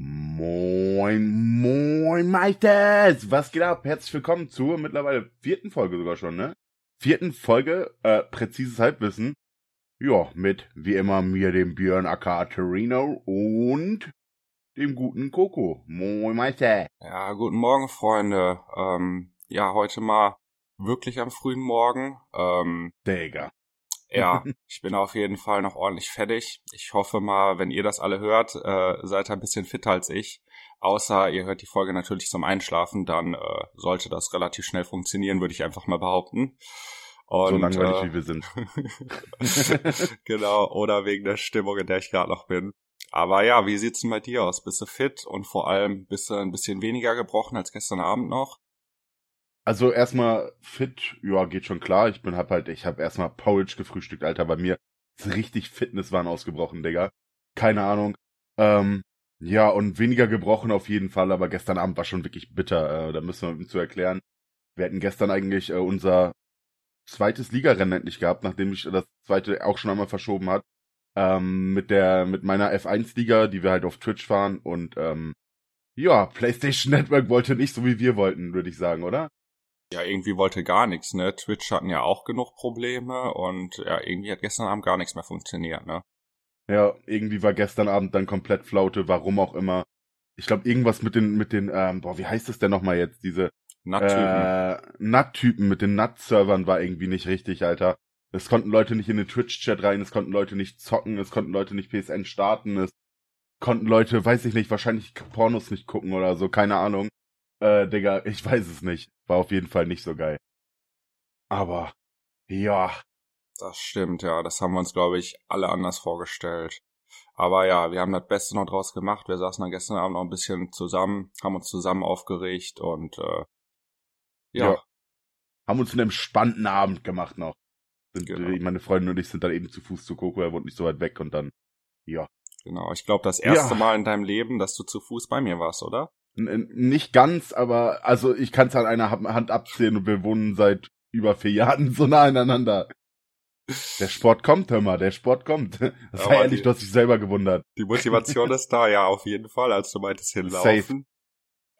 Moin, moin, Meisters! Was geht ab? Herzlich willkommen zur mittlerweile vierten Folge sogar schon, ne? Vierten Folge, äh, präzises Halbwissen. Ja, mit, wie immer, mir, dem Björn Akaterino und dem guten Coco. Moin, Meister! Ja, guten Morgen, Freunde. Ähm, ja, heute mal wirklich am frühen Morgen. Ähm, Digga. Ja, ich bin auf jeden Fall noch ordentlich fertig. Ich hoffe mal, wenn ihr das alle hört, äh, seid ihr ein bisschen fitter als ich. Außer ihr hört die Folge natürlich zum Einschlafen, dann äh, sollte das relativ schnell funktionieren, würde ich einfach mal behaupten. Und, so langweilig, äh, wie wir sind. genau, oder wegen der Stimmung, in der ich gerade noch bin. Aber ja, wie sieht's denn bei dir aus? Bist du fit und vor allem bist du ein bisschen weniger gebrochen als gestern Abend noch? Also erstmal fit, ja, geht schon klar. Ich bin hab halt, ich hab erstmal Porridge gefrühstückt, Alter. Bei mir ist richtig Fitnesswahn ausgebrochen, Digga. Keine Ahnung. Ähm, ja, und weniger gebrochen auf jeden Fall, aber gestern Abend war schon wirklich bitter. Äh, da müssen wir zu erklären. Wir hätten gestern eigentlich äh, unser zweites Ligarennen endlich gehabt, nachdem ich das zweite auch schon einmal verschoben hat. Ähm, mit der, mit meiner F1-Liga, die wir halt auf Twitch fahren und ähm, ja, PlayStation Network wollte nicht so wie wir wollten, würde ich sagen, oder? Ja, irgendwie wollte gar nichts, ne? Twitch hatten ja auch genug Probleme und ja, irgendwie hat gestern Abend gar nichts mehr funktioniert, ne? Ja, irgendwie war gestern Abend dann komplett Flaute, warum auch immer. Ich glaube, irgendwas mit den, mit den, ähm, boah, wie heißt es denn nochmal jetzt, diese NAT-Typen. Äh, NAT-Typen mit den NAT-Servern war irgendwie nicht richtig, Alter. Es konnten Leute nicht in den Twitch-Chat rein, es konnten Leute nicht zocken, es konnten Leute nicht PSN starten, es konnten Leute, weiß ich nicht, wahrscheinlich Pornos nicht gucken oder so, keine Ahnung. Äh, Digga, ich weiß es nicht. War auf jeden Fall nicht so geil. Aber, ja. Das stimmt, ja. Das haben wir uns, glaube ich, alle anders vorgestellt. Aber ja, wir haben das Beste noch draus gemacht. Wir saßen dann gestern Abend noch ein bisschen zusammen, haben uns zusammen aufgeregt und äh, ja. ja. Haben uns einen entspannten Abend gemacht noch. Sind, genau. Meine Freundin und ich sind dann eben zu Fuß zu Coco, er wohnt nicht so weit weg und dann, ja. Genau, ich glaube, das erste ja. Mal in deinem Leben, dass du zu Fuß bei mir warst, oder? Nicht ganz, aber also ich kann es an einer Hand abzählen und wir wohnen seit über vier Jahren so nah aneinander. Der Sport kommt, hör mal, der Sport kommt. Das war ehrlich, du hast dich selber gewundert. Die Motivation ist da, ja, auf jeden Fall, als du meintest hinlaufen. Safe.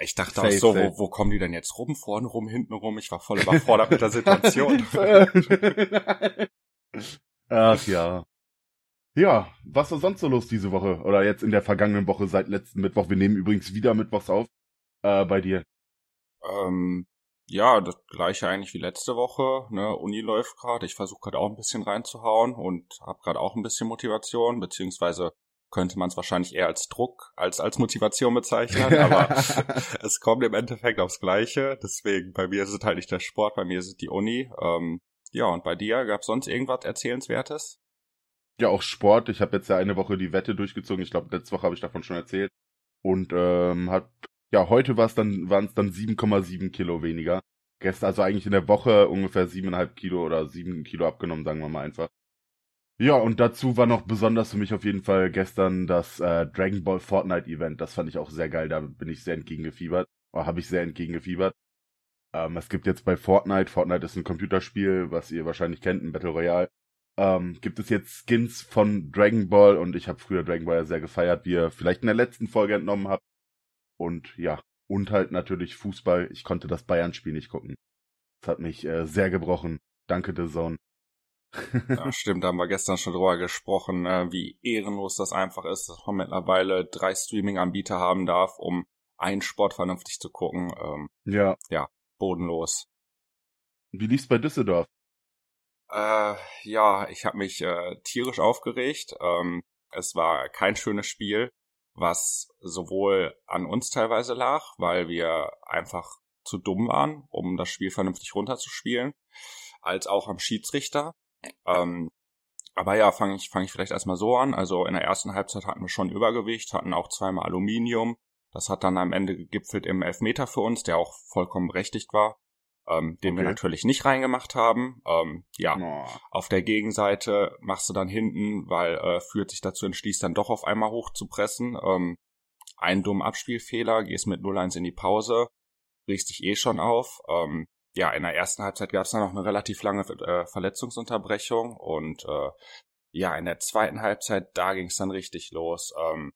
Ich dachte safe, auch so, wo, wo kommen die denn jetzt rum? Vorne rum, hinten rum? Ich war voll überfordert mit der Situation. Ach ja. Ja, was war sonst so los diese Woche? Oder jetzt in der vergangenen Woche seit letzten Mittwoch? Wir nehmen übrigens wieder Mittwochs auf. Äh, bei dir. Ähm, ja, das gleiche eigentlich wie letzte Woche. Ne? Uni läuft gerade. Ich versuche gerade auch ein bisschen reinzuhauen und habe gerade auch ein bisschen Motivation, beziehungsweise könnte man es wahrscheinlich eher als Druck als als Motivation bezeichnen, aber es kommt im Endeffekt aufs Gleiche. Deswegen, bei mir ist es halt nicht der Sport, bei mir ist es die Uni. Ähm, ja, und bei dir gab es sonst irgendwas Erzählenswertes? Ja auch Sport. Ich habe jetzt ja eine Woche die Wette durchgezogen. Ich glaube, letzte Woche habe ich davon schon erzählt. Und ähm, hat ja heute war es dann waren es dann 7,7 Kilo weniger. Gestern also eigentlich in der Woche ungefähr siebeneinhalb Kilo oder sieben Kilo abgenommen, sagen wir mal einfach. Ja, und dazu war noch besonders für mich auf jeden Fall gestern das äh, Dragon Ball Fortnite Event. Das fand ich auch sehr geil. Da bin ich sehr entgegengefiebert. Oder habe ich sehr entgegengefiebert. Ähm, es gibt jetzt bei Fortnite, Fortnite ist ein Computerspiel, was ihr wahrscheinlich kennt, ein Battle Royale ähm, gibt es jetzt Skins von Dragon Ball und ich habe früher Dragon Ball ja sehr gefeiert, wie ihr vielleicht in der letzten Folge entnommen habt. Und ja, und halt natürlich Fußball. Ich konnte das Bayern-Spiel nicht gucken. Das hat mich äh, sehr gebrochen. Danke, The Zone. ja, stimmt, da haben wir gestern schon drüber gesprochen, äh, wie ehrenlos das einfach ist, dass man mittlerweile drei Streaming-Anbieter haben darf, um einen Sport vernünftig zu gucken. Ähm, ja. Ja, bodenlos. Wie lief's bei Düsseldorf? Äh, ja, ich habe mich äh, tierisch aufgeregt. Ähm, es war kein schönes Spiel, was sowohl an uns teilweise lag, weil wir einfach zu dumm waren, um das Spiel vernünftig runterzuspielen, als auch am Schiedsrichter. Ähm, aber ja, fange ich, fang ich vielleicht erstmal so an. Also in der ersten Halbzeit hatten wir schon Übergewicht, hatten auch zweimal Aluminium. Das hat dann am Ende gegipfelt im Elfmeter für uns, der auch vollkommen berechtigt war ähm, den okay. wir natürlich nicht reingemacht haben. Ähm, ja, oh. auf der Gegenseite machst du dann hinten, weil äh, führt sich dazu entschließt, dann doch auf einmal hoch zu pressen. Ähm, einen dummen Abspielfehler, gehst mit 0-1 in die Pause, riechst dich eh schon auf. Ähm, ja, in der ersten Halbzeit gab es dann noch eine relativ lange äh, Verletzungsunterbrechung und äh, ja, in der zweiten Halbzeit, da ging es dann richtig los. Ähm,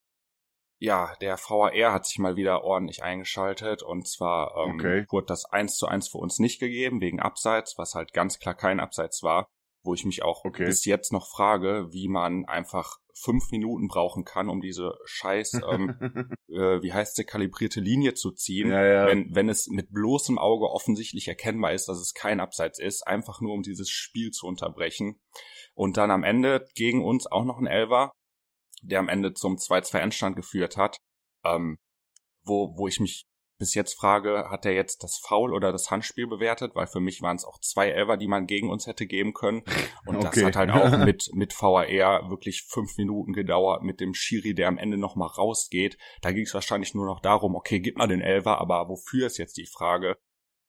ja, der VAR hat sich mal wieder ordentlich eingeschaltet und zwar ähm, okay. wurde das eins zu eins für uns nicht gegeben wegen Abseits, was halt ganz klar kein Abseits war, wo ich mich auch okay. bis jetzt noch frage, wie man einfach fünf Minuten brauchen kann, um diese scheiß, ähm, äh, wie heißt sie, kalibrierte Linie zu ziehen, ja, ja. Wenn, wenn es mit bloßem Auge offensichtlich erkennbar ist, dass es kein Abseits ist, einfach nur um dieses Spiel zu unterbrechen. Und dann am Ende gegen uns auch noch ein Elver, der am Ende zum 2-2-Endstand geführt hat, ähm, wo, wo ich mich bis jetzt frage, hat er jetzt das Foul oder das Handspiel bewertet? Weil für mich waren es auch zwei Elver, die man gegen uns hätte geben können. Und okay. das hat halt auch mit, mit VAR wirklich fünf Minuten gedauert, mit dem Schiri, der am Ende nochmal rausgeht. Da ging es wahrscheinlich nur noch darum, okay, gib mal den Elver, aber wofür ist jetzt die Frage?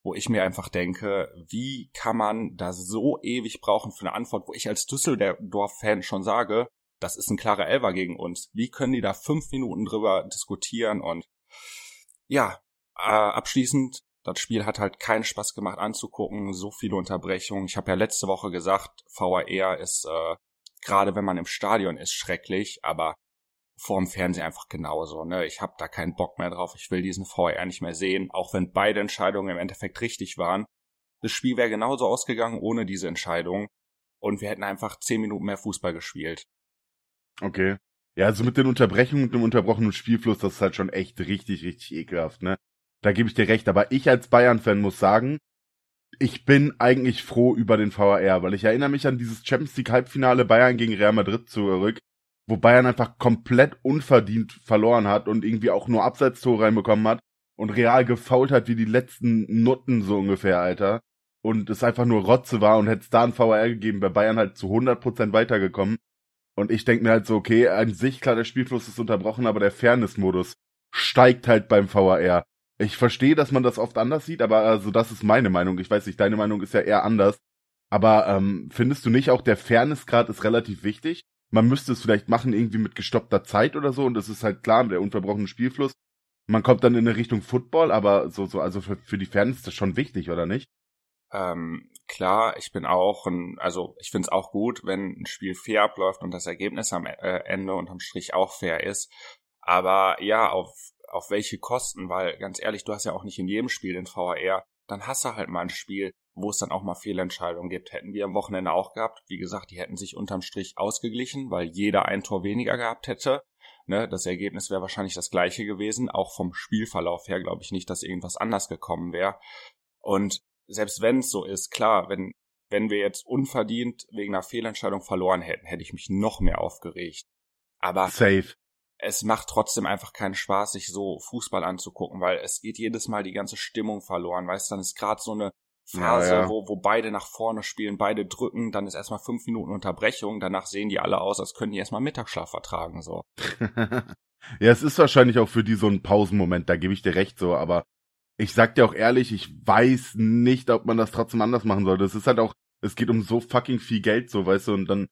Wo ich mir einfach denke, wie kann man da so ewig brauchen für eine Antwort, wo ich als Düsseldorf-Fan schon sage, das ist ein klarer Elver gegen uns. Wie können die da fünf Minuten drüber diskutieren und ja, äh, abschließend, das Spiel hat halt keinen Spaß gemacht anzugucken, so viele Unterbrechungen. Ich habe ja letzte Woche gesagt, VAR ist äh, gerade wenn man im Stadion ist schrecklich, aber vorm Fernsehen einfach genauso. Ne? Ich habe da keinen Bock mehr drauf. Ich will diesen VAR nicht mehr sehen, auch wenn beide Entscheidungen im Endeffekt richtig waren. Das Spiel wäre genauso ausgegangen ohne diese Entscheidung und wir hätten einfach zehn Minuten mehr Fußball gespielt. Okay. Ja, also mit den Unterbrechungen und dem unterbrochenen Spielfluss, das ist halt schon echt richtig, richtig ekelhaft, ne? Da gebe ich dir recht, aber ich als Bayern-Fan muss sagen, ich bin eigentlich froh über den VAR, weil ich erinnere mich an dieses Champions League Halbfinale Bayern gegen Real Madrid zurück, wo Bayern einfach komplett unverdient verloren hat und irgendwie auch nur Abseitstore reinbekommen hat und Real gefault hat wie die letzten Nutten so ungefähr, Alter. Und es einfach nur Rotze war und hätte es da ein VAR gegeben, wäre Bayern halt zu 100% weitergekommen. Und ich denke mir halt so, okay, an sich klar, der Spielfluss ist unterbrochen, aber der Fairness-Modus steigt halt beim VAR. Ich verstehe, dass man das oft anders sieht, aber also das ist meine Meinung. Ich weiß nicht, deine Meinung ist ja eher anders. Aber ähm, findest du nicht auch, der Fairnessgrad ist relativ wichtig? Man müsste es vielleicht machen irgendwie mit gestoppter Zeit oder so und das ist halt klar, der unverbrochene Spielfluss. Man kommt dann in eine Richtung Football, aber so, so, also für, für die Fairness ist das schon wichtig, oder nicht? Ähm, klar, ich bin auch ein, also ich finde es auch gut, wenn ein Spiel fair abläuft und das Ergebnis am äh, Ende unterm Strich auch fair ist. Aber ja, auf, auf welche Kosten, weil ganz ehrlich, du hast ja auch nicht in jedem Spiel den VAR, dann hast du halt mal ein Spiel, wo es dann auch mal Fehlentscheidungen gibt. Hätten wir am Wochenende auch gehabt. Wie gesagt, die hätten sich unterm Strich ausgeglichen, weil jeder ein Tor weniger gehabt hätte. Ne, das Ergebnis wäre wahrscheinlich das gleiche gewesen. Auch vom Spielverlauf her glaube ich nicht, dass irgendwas anders gekommen wäre. Und selbst wenn es so ist, klar, wenn, wenn wir jetzt unverdient wegen einer Fehlentscheidung verloren hätten, hätte ich mich noch mehr aufgeregt. Aber Safe. es macht trotzdem einfach keinen Spaß, sich so Fußball anzugucken, weil es geht jedes Mal die ganze Stimmung verloren. Weißt du, dann ist gerade so eine Phase, ja, ja. Wo, wo beide nach vorne spielen, beide drücken, dann ist erstmal fünf Minuten Unterbrechung, danach sehen die alle aus, als können die erstmal Mittagsschlaf vertragen, so. ja, es ist wahrscheinlich auch für die so ein Pausenmoment, da gebe ich dir recht so, aber ich sag dir auch ehrlich, ich weiß nicht, ob man das trotzdem anders machen sollte. Es ist halt auch, es geht um so fucking viel Geld, so, weißt du, und dann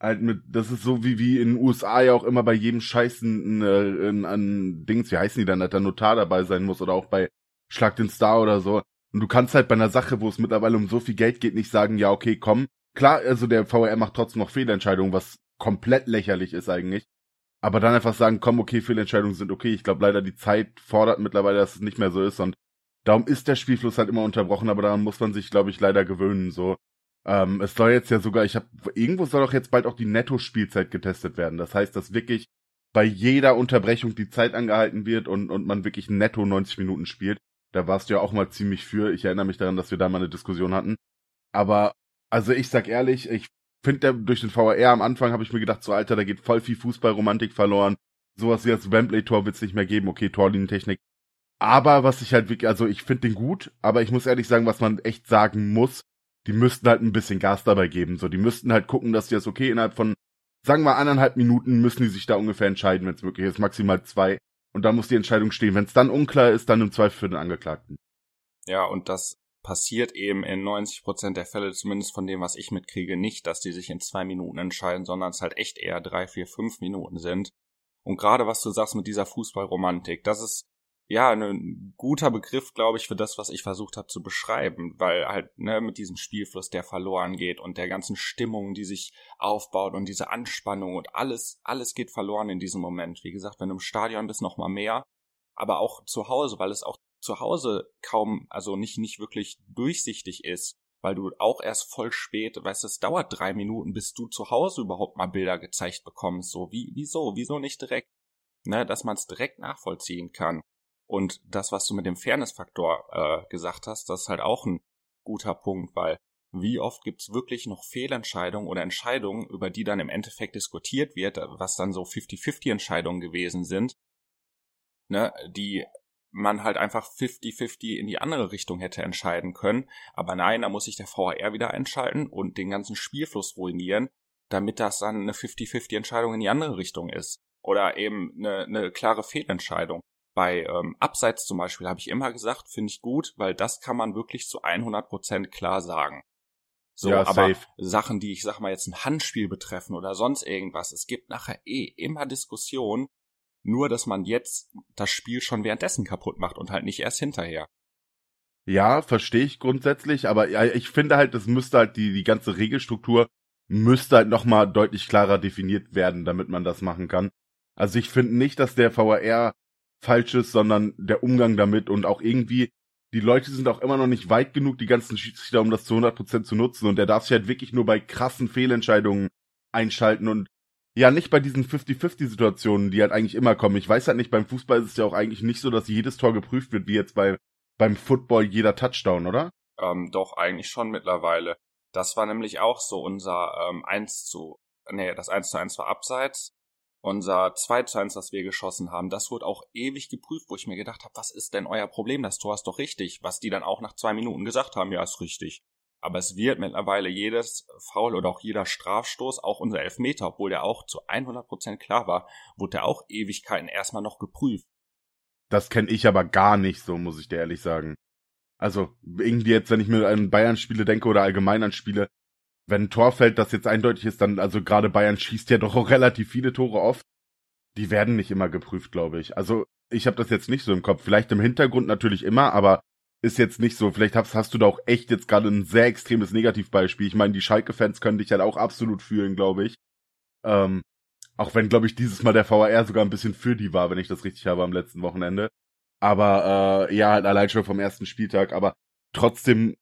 halt mit, das ist so wie, wie in den USA ja auch immer bei jedem Scheißen ein, ein Dings, wie heißen die dann, dass der Notar dabei sein muss oder auch bei Schlag den Star oder so. Und du kannst halt bei einer Sache, wo es mittlerweile um so viel Geld geht, nicht sagen, ja, okay, komm. Klar, also der VR macht trotzdem noch Fehlentscheidungen, was komplett lächerlich ist eigentlich. Aber dann einfach sagen, komm, okay, Fehlentscheidungen sind okay. Ich glaube leider, die Zeit fordert mittlerweile, dass es nicht mehr so ist und darum ist der Spielfluss halt immer unterbrochen, aber daran muss man sich, glaube ich, leider gewöhnen. So, ähm, es soll jetzt ja sogar, ich habe irgendwo soll doch jetzt bald auch die Netto-Spielzeit getestet werden. Das heißt, dass wirklich bei jeder Unterbrechung die Zeit angehalten wird und und man wirklich netto 90 Minuten spielt. Da warst du ja auch mal ziemlich für. Ich erinnere mich daran, dass wir da mal eine Diskussion hatten. Aber also ich sag ehrlich, ich finde durch den VAR am Anfang habe ich mir gedacht, so Alter, da geht voll viel Fußballromantik verloren. Sowas wie das Wembley-Tor wird's nicht mehr geben. Okay, Torlinientechnik. Aber was ich halt wirklich, also ich finde den gut, aber ich muss ehrlich sagen, was man echt sagen muss, die müssten halt ein bisschen Gas dabei geben. So, die müssten halt gucken, dass die das okay innerhalb von, sagen wir anderthalb Minuten müssen die sich da ungefähr entscheiden, wenn es möglich ist, maximal zwei. Und da muss die Entscheidung stehen. Wenn es dann unklar ist, dann im Zweifel für den Angeklagten. Ja, und das passiert eben in 90 Prozent der Fälle, zumindest von dem, was ich mitkriege, nicht, dass die sich in zwei Minuten entscheiden, sondern es halt echt eher drei, vier, fünf Minuten sind. Und gerade was du sagst mit dieser Fußballromantik, das ist ja, ein guter Begriff, glaube ich, für das, was ich versucht habe zu beschreiben, weil halt ne, mit diesem Spielfluss, der verloren geht und der ganzen Stimmung, die sich aufbaut und diese Anspannung und alles, alles geht verloren in diesem Moment. Wie gesagt, wenn du im Stadion bist, noch mal mehr, aber auch zu Hause, weil es auch zu Hause kaum, also nicht nicht wirklich durchsichtig ist, weil du auch erst voll spät, weißt du, es dauert drei Minuten, bis du zu Hause überhaupt mal Bilder gezeigt bekommst. So wie wieso, wieso nicht direkt, ne, dass man es direkt nachvollziehen kann. Und das, was du mit dem Fairness-Faktor äh, gesagt hast, das ist halt auch ein guter Punkt, weil wie oft gibt's wirklich noch Fehlentscheidungen oder Entscheidungen, über die dann im Endeffekt diskutiert wird, was dann so 50-50 Entscheidungen gewesen sind, ne, die man halt einfach 50-50 in die andere Richtung hätte entscheiden können. Aber nein, da muss sich der VAR wieder einschalten und den ganzen Spielfluss ruinieren, damit das dann eine 50-50 Entscheidung in die andere Richtung ist. Oder eben eine, eine klare Fehlentscheidung. Bei ähm, Abseits zum Beispiel habe ich immer gesagt, finde ich gut, weil das kann man wirklich zu 100% klar sagen. So, ja, aber safe. Sachen, die ich sag mal jetzt ein Handspiel betreffen oder sonst irgendwas, es gibt nachher eh immer Diskussionen, nur dass man jetzt das Spiel schon währenddessen kaputt macht und halt nicht erst hinterher. Ja, verstehe ich grundsätzlich, aber ich finde halt, das müsste halt die, die ganze Regelstruktur müsste halt nochmal deutlich klarer definiert werden, damit man das machen kann. Also ich finde nicht, dass der VAR falsch ist, sondern der Umgang damit und auch irgendwie, die Leute sind auch immer noch nicht weit genug, die ganzen Schiedsrichter, um das zu 100% zu nutzen und der darf sich halt wirklich nur bei krassen Fehlentscheidungen einschalten und ja, nicht bei diesen 50-50-Situationen, die halt eigentlich immer kommen. Ich weiß halt nicht, beim Fußball ist es ja auch eigentlich nicht so, dass jedes Tor geprüft wird, wie jetzt bei, beim Football jeder Touchdown, oder? Ähm, doch, eigentlich schon mittlerweile. Das war nämlich auch so unser ähm, 1 zu, nee, das 1 zu 1 war abseits. Unser 2 zu 1, das wir geschossen haben, das wurde auch ewig geprüft, wo ich mir gedacht habe, was ist denn euer Problem? Das Tor ist doch richtig. Was die dann auch nach zwei Minuten gesagt haben, ja, ist richtig. Aber es wird mittlerweile jedes Foul oder auch jeder Strafstoß, auch unser Elfmeter, obwohl der auch zu 100% klar war, wurde der auch Ewigkeiten erstmal noch geprüft. Das kenne ich aber gar nicht so, muss ich dir ehrlich sagen. Also irgendwie jetzt, wenn ich mir an Bayern-Spiele denke oder allgemein an Spiele, wenn ein Tor fällt, das jetzt eindeutig ist, dann, also gerade Bayern schießt ja doch auch relativ viele Tore oft. Die werden nicht immer geprüft, glaube ich. Also ich habe das jetzt nicht so im Kopf. Vielleicht im Hintergrund natürlich immer, aber ist jetzt nicht so. Vielleicht hast, hast du da auch echt jetzt gerade ein sehr extremes Negativbeispiel. Ich meine, die Schalke-Fans können dich halt auch absolut fühlen, glaube ich. Ähm, auch wenn, glaube ich, dieses Mal der VAR sogar ein bisschen für die war, wenn ich das richtig habe am letzten Wochenende. Aber äh, ja, halt allein schon vom ersten Spieltag. Aber trotzdem,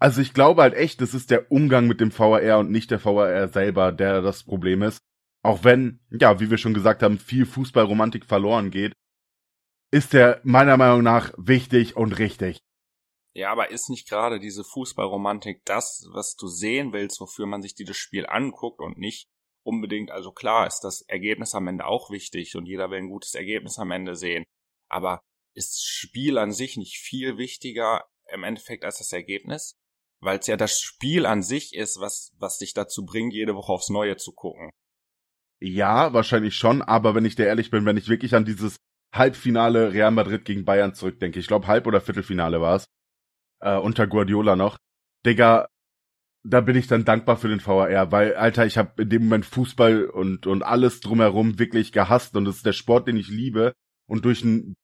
also ich glaube halt echt, das ist der Umgang mit dem VAR und nicht der VAR selber, der das Problem ist. Auch wenn, ja, wie wir schon gesagt haben, viel Fußballromantik verloren geht ist der meiner Meinung nach wichtig und richtig. Ja, aber ist nicht gerade diese Fußballromantik das, was du sehen willst, wofür man sich dieses Spiel anguckt und nicht unbedingt, also klar ist das Ergebnis am Ende auch wichtig und jeder will ein gutes Ergebnis am Ende sehen, aber ist das Spiel an sich nicht viel wichtiger im Endeffekt als das Ergebnis? Weil es ja das Spiel an sich ist, was, was dich dazu bringt, jede Woche aufs Neue zu gucken. Ja, wahrscheinlich schon, aber wenn ich dir ehrlich bin, wenn ich wirklich an dieses Halbfinale Real Madrid gegen Bayern zurückdenke. Ich glaube, Halb- oder Viertelfinale war es. Äh, unter Guardiola noch. Digga, da bin ich dann dankbar für den VAR, weil, Alter, ich habe in dem Moment Fußball und, und alles drumherum wirklich gehasst und es ist der Sport, den ich liebe. Und durch einen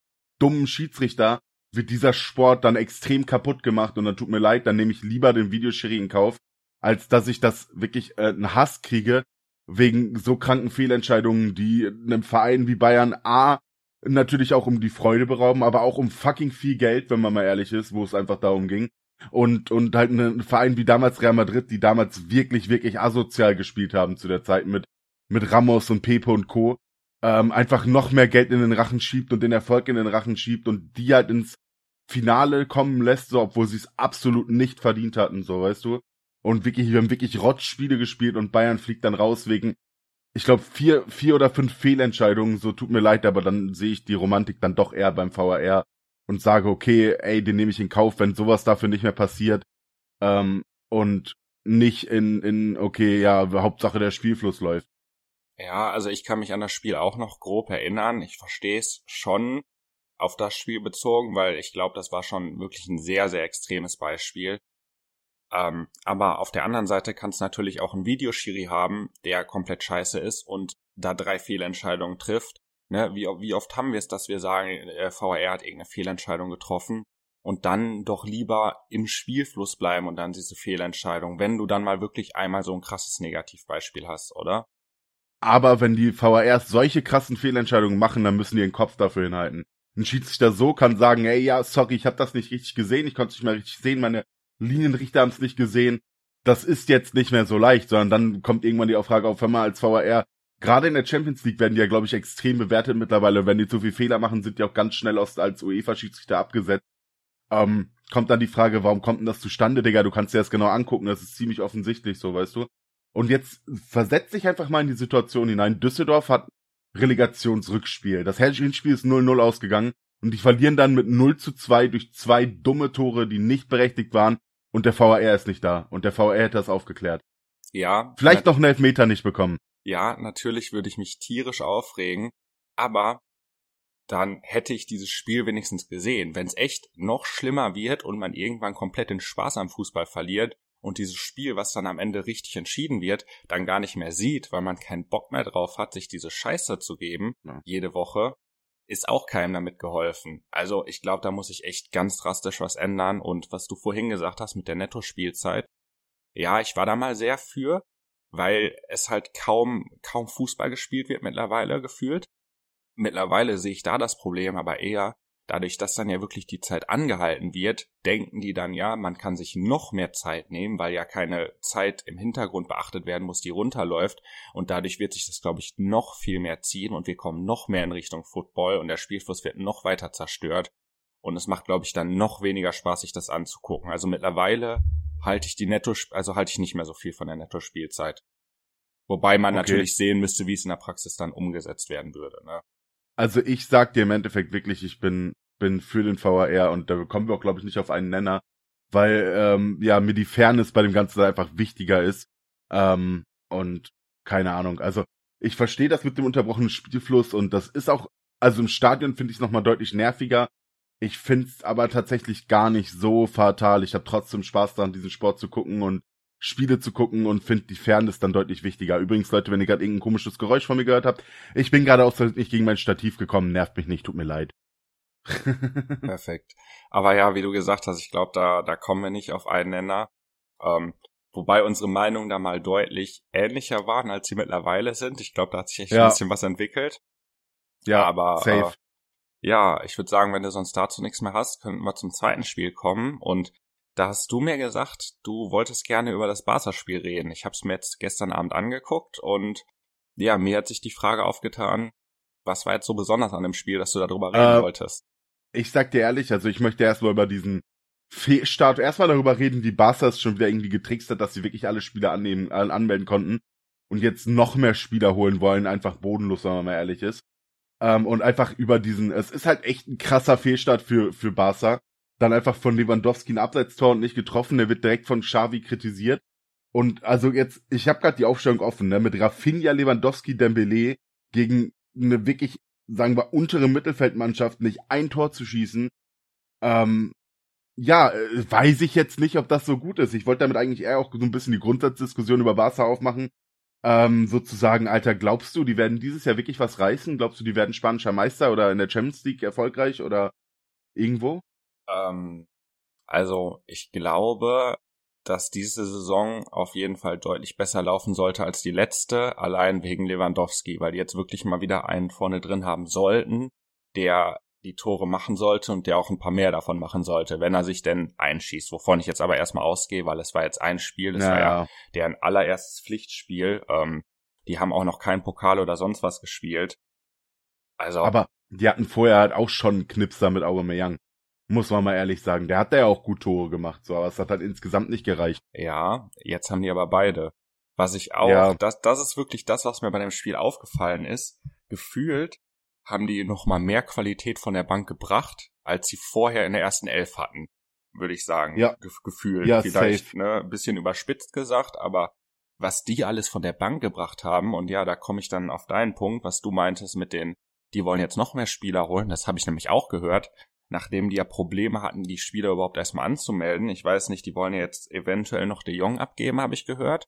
dummen Schiedsrichter wird dieser Sport dann extrem kaputt gemacht und dann tut mir leid, dann nehme ich lieber den Videoschiri in Kauf, als dass ich das wirklich äh, einen Hass kriege wegen so kranken Fehlentscheidungen, die einem Verein wie Bayern A natürlich auch um die Freude berauben, aber auch um fucking viel Geld, wenn man mal ehrlich ist, wo es einfach darum ging. Und, und halt ein Verein wie damals Real Madrid, die damals wirklich, wirklich asozial gespielt haben zu der Zeit mit, mit Ramos und Pepe und Co. Ähm, einfach noch mehr Geld in den Rachen schiebt und den Erfolg in den Rachen schiebt und die halt ins Finale kommen lässt, so, obwohl sie es absolut nicht verdient hatten, so, weißt du? Und wirklich, wir haben wirklich Rotzspiele gespielt und Bayern fliegt dann raus wegen ich glaube, vier, vier oder fünf Fehlentscheidungen, so tut mir leid, aber dann sehe ich die Romantik dann doch eher beim VAR und sage, okay, ey, den nehme ich in Kauf, wenn sowas dafür nicht mehr passiert. Ähm, und nicht in, in, okay, ja, Hauptsache der Spielfluss läuft. Ja, also ich kann mich an das Spiel auch noch grob erinnern. Ich verstehe es schon auf das Spiel bezogen, weil ich glaube, das war schon wirklich ein sehr, sehr extremes Beispiel. Ähm, aber auf der anderen Seite kann es natürlich auch einen Videoschiri haben, der komplett scheiße ist und da drei Fehlentscheidungen trifft Ne, wie, wie oft haben wir es, dass wir sagen, der VR hat irgendeine Fehlentscheidung getroffen und dann doch lieber im Spielfluss bleiben und dann diese Fehlentscheidung, wenn du dann mal wirklich einmal so ein krasses Negativbeispiel hast, oder? Aber wenn die VARs solche krassen Fehlentscheidungen machen, dann müssen die den Kopf dafür hinhalten. Ein Schiedsrichter so kann sagen, ey, ja, sorry, ich habe das nicht richtig gesehen, ich konnte es nicht mehr richtig sehen, meine Linienrichter haben es nicht gesehen. Das ist jetzt nicht mehr so leicht, sondern dann kommt irgendwann die Frage auf, hör mal, als VAR, gerade in der Champions League werden die ja, glaube ich, extrem bewertet mittlerweile. Wenn die zu viel Fehler machen, sind die auch ganz schnell aus, als UEFA-Schiedsrichter abgesetzt. Ähm, kommt dann die Frage, warum kommt denn das zustande, Digga? Du kannst dir das genau angucken, das ist ziemlich offensichtlich so, weißt du? Und jetzt versetz dich einfach mal in die Situation hinein. Düsseldorf hat Relegationsrückspiel. Das Hinspiel ist 0-0 ausgegangen und die verlieren dann mit 0 zu 2 durch zwei dumme Tore, die nicht berechtigt waren und der VAR ist nicht da und der VAR hätte das aufgeklärt. Ja. Vielleicht noch einen Elfmeter nicht bekommen. Ja, natürlich würde ich mich tierisch aufregen, aber dann hätte ich dieses Spiel wenigstens gesehen. Wenn es echt noch schlimmer wird und man irgendwann komplett den Spaß am Fußball verliert und dieses Spiel, was dann am Ende richtig entschieden wird, dann gar nicht mehr sieht, weil man keinen Bock mehr drauf hat, sich diese Scheiße zu geben, ja. jede Woche, ist auch keinem damit geholfen. Also ich glaube, da muss ich echt ganz drastisch was ändern. Und was du vorhin gesagt hast mit der Netto-Spielzeit, ja, ich war da mal sehr für, weil es halt kaum, kaum Fußball gespielt wird mittlerweile gefühlt. Mittlerweile sehe ich da das Problem aber eher, dadurch, dass dann ja wirklich die Zeit angehalten wird, denken die dann ja, man kann sich noch mehr Zeit nehmen, weil ja keine Zeit im Hintergrund beachtet werden muss, die runterläuft. Und dadurch wird sich das, glaube ich, noch viel mehr ziehen und wir kommen noch mehr in Richtung Football und der Spielfluss wird noch weiter zerstört. Und es macht, glaube ich, dann noch weniger Spaß, sich das anzugucken. Also mittlerweile halte ich die Netto, also halte ich nicht mehr so viel von der Netto-Spielzeit. Wobei man okay. natürlich sehen müsste, wie es in der Praxis dann umgesetzt werden würde. Ne? Also ich sag dir im Endeffekt wirklich, ich bin, bin für den VAR und da kommen wir auch, glaube ich, nicht auf einen Nenner, weil ähm, ja mir die Fairness bei dem Ganzen einfach wichtiger ist. Ähm, und keine Ahnung. Also ich verstehe das mit dem unterbrochenen Spielfluss und das ist auch, also im Stadion finde ich es nochmal deutlich nerviger. Ich finde es aber tatsächlich gar nicht so fatal. Ich habe trotzdem Spaß daran, diesen Sport zu gucken und Spiele zu gucken und finde die Fairness dann deutlich wichtiger. Übrigens, Leute, wenn ihr gerade irgendein komisches Geräusch von mir gehört habt, ich bin gerade auch nicht gegen mein Stativ gekommen, nervt mich nicht, tut mir leid. Perfekt. Aber ja, wie du gesagt hast, ich glaube, da, da kommen wir nicht auf einen Nenner. Ähm, wobei unsere Meinungen da mal deutlich ähnlicher waren, als sie mittlerweile sind. Ich glaube, da hat sich echt ja. ein bisschen was entwickelt. Ja, aber safe. Äh, ja, ich würde sagen, wenn du sonst dazu nichts mehr hast, könnten wir zum zweiten Spiel kommen. Und da hast du mir gesagt, du wolltest gerne über das Barca-Spiel reden. Ich habe es mir jetzt gestern Abend angeguckt und ja, mir hat sich die Frage aufgetan, was war jetzt so besonders an dem Spiel, dass du darüber reden äh, wolltest? Ich sag dir ehrlich, also ich möchte erstmal über diesen Fehlstart, erstmal darüber reden, wie Barca es schon wieder irgendwie getrickst hat, dass sie wirklich alle Spieler annehmen, anmelden konnten und jetzt noch mehr Spieler holen wollen, einfach bodenlos, wenn man mal ehrlich ist. Ähm, und einfach über diesen, es ist halt echt ein krasser Fehlstart für, für Barca dann einfach von Lewandowski ein Abseitstor und nicht getroffen. Der wird direkt von Xavi kritisiert. Und also jetzt, ich habe gerade die Aufstellung offen, ne, mit Rafinha, Lewandowski, Dembele gegen eine wirklich, sagen wir, untere Mittelfeldmannschaft nicht ein Tor zu schießen. Ähm, ja, äh, weiß ich jetzt nicht, ob das so gut ist. Ich wollte damit eigentlich eher auch so ein bisschen die Grundsatzdiskussion über Barca aufmachen. Ähm, sozusagen, Alter, glaubst du, die werden dieses Jahr wirklich was reißen? Glaubst du, die werden spanischer Meister oder in der Champions League erfolgreich oder irgendwo? Ähm, also ich glaube, dass diese Saison auf jeden Fall deutlich besser laufen sollte als die letzte, allein wegen Lewandowski, weil die jetzt wirklich mal wieder einen vorne drin haben sollten, der die Tore machen sollte und der auch ein paar mehr davon machen sollte, wenn er sich denn einschießt. Wovon ich jetzt aber erstmal ausgehe, weil es war jetzt ein Spiel, das naja. war ja deren allererstes Pflichtspiel. Ähm, die haben auch noch keinen Pokal oder sonst was gespielt. Also. Aber die hatten vorher halt auch schon Knipser mit Aubameyang. Muss man mal ehrlich sagen. Der hat ja auch gut Tore gemacht, so, aber es hat halt insgesamt nicht gereicht. Ja, jetzt haben die aber beide. Was ich auch, ja. das, das ist wirklich das, was mir bei dem Spiel aufgefallen ist. Gefühlt haben die noch mal mehr Qualität von der Bank gebracht, als sie vorher in der ersten Elf hatten, würde ich sagen. Ja. Ge Gefühl. Ja, Vielleicht, safe. ne, ein bisschen überspitzt gesagt, aber was die alles von der Bank gebracht haben, und ja, da komme ich dann auf deinen Punkt, was du meintest mit den, die wollen jetzt noch mehr Spieler holen, das habe ich nämlich auch gehört nachdem die ja Probleme hatten, die Spieler überhaupt erstmal anzumelden. Ich weiß nicht, die wollen ja jetzt eventuell noch De Jong abgeben, habe ich gehört.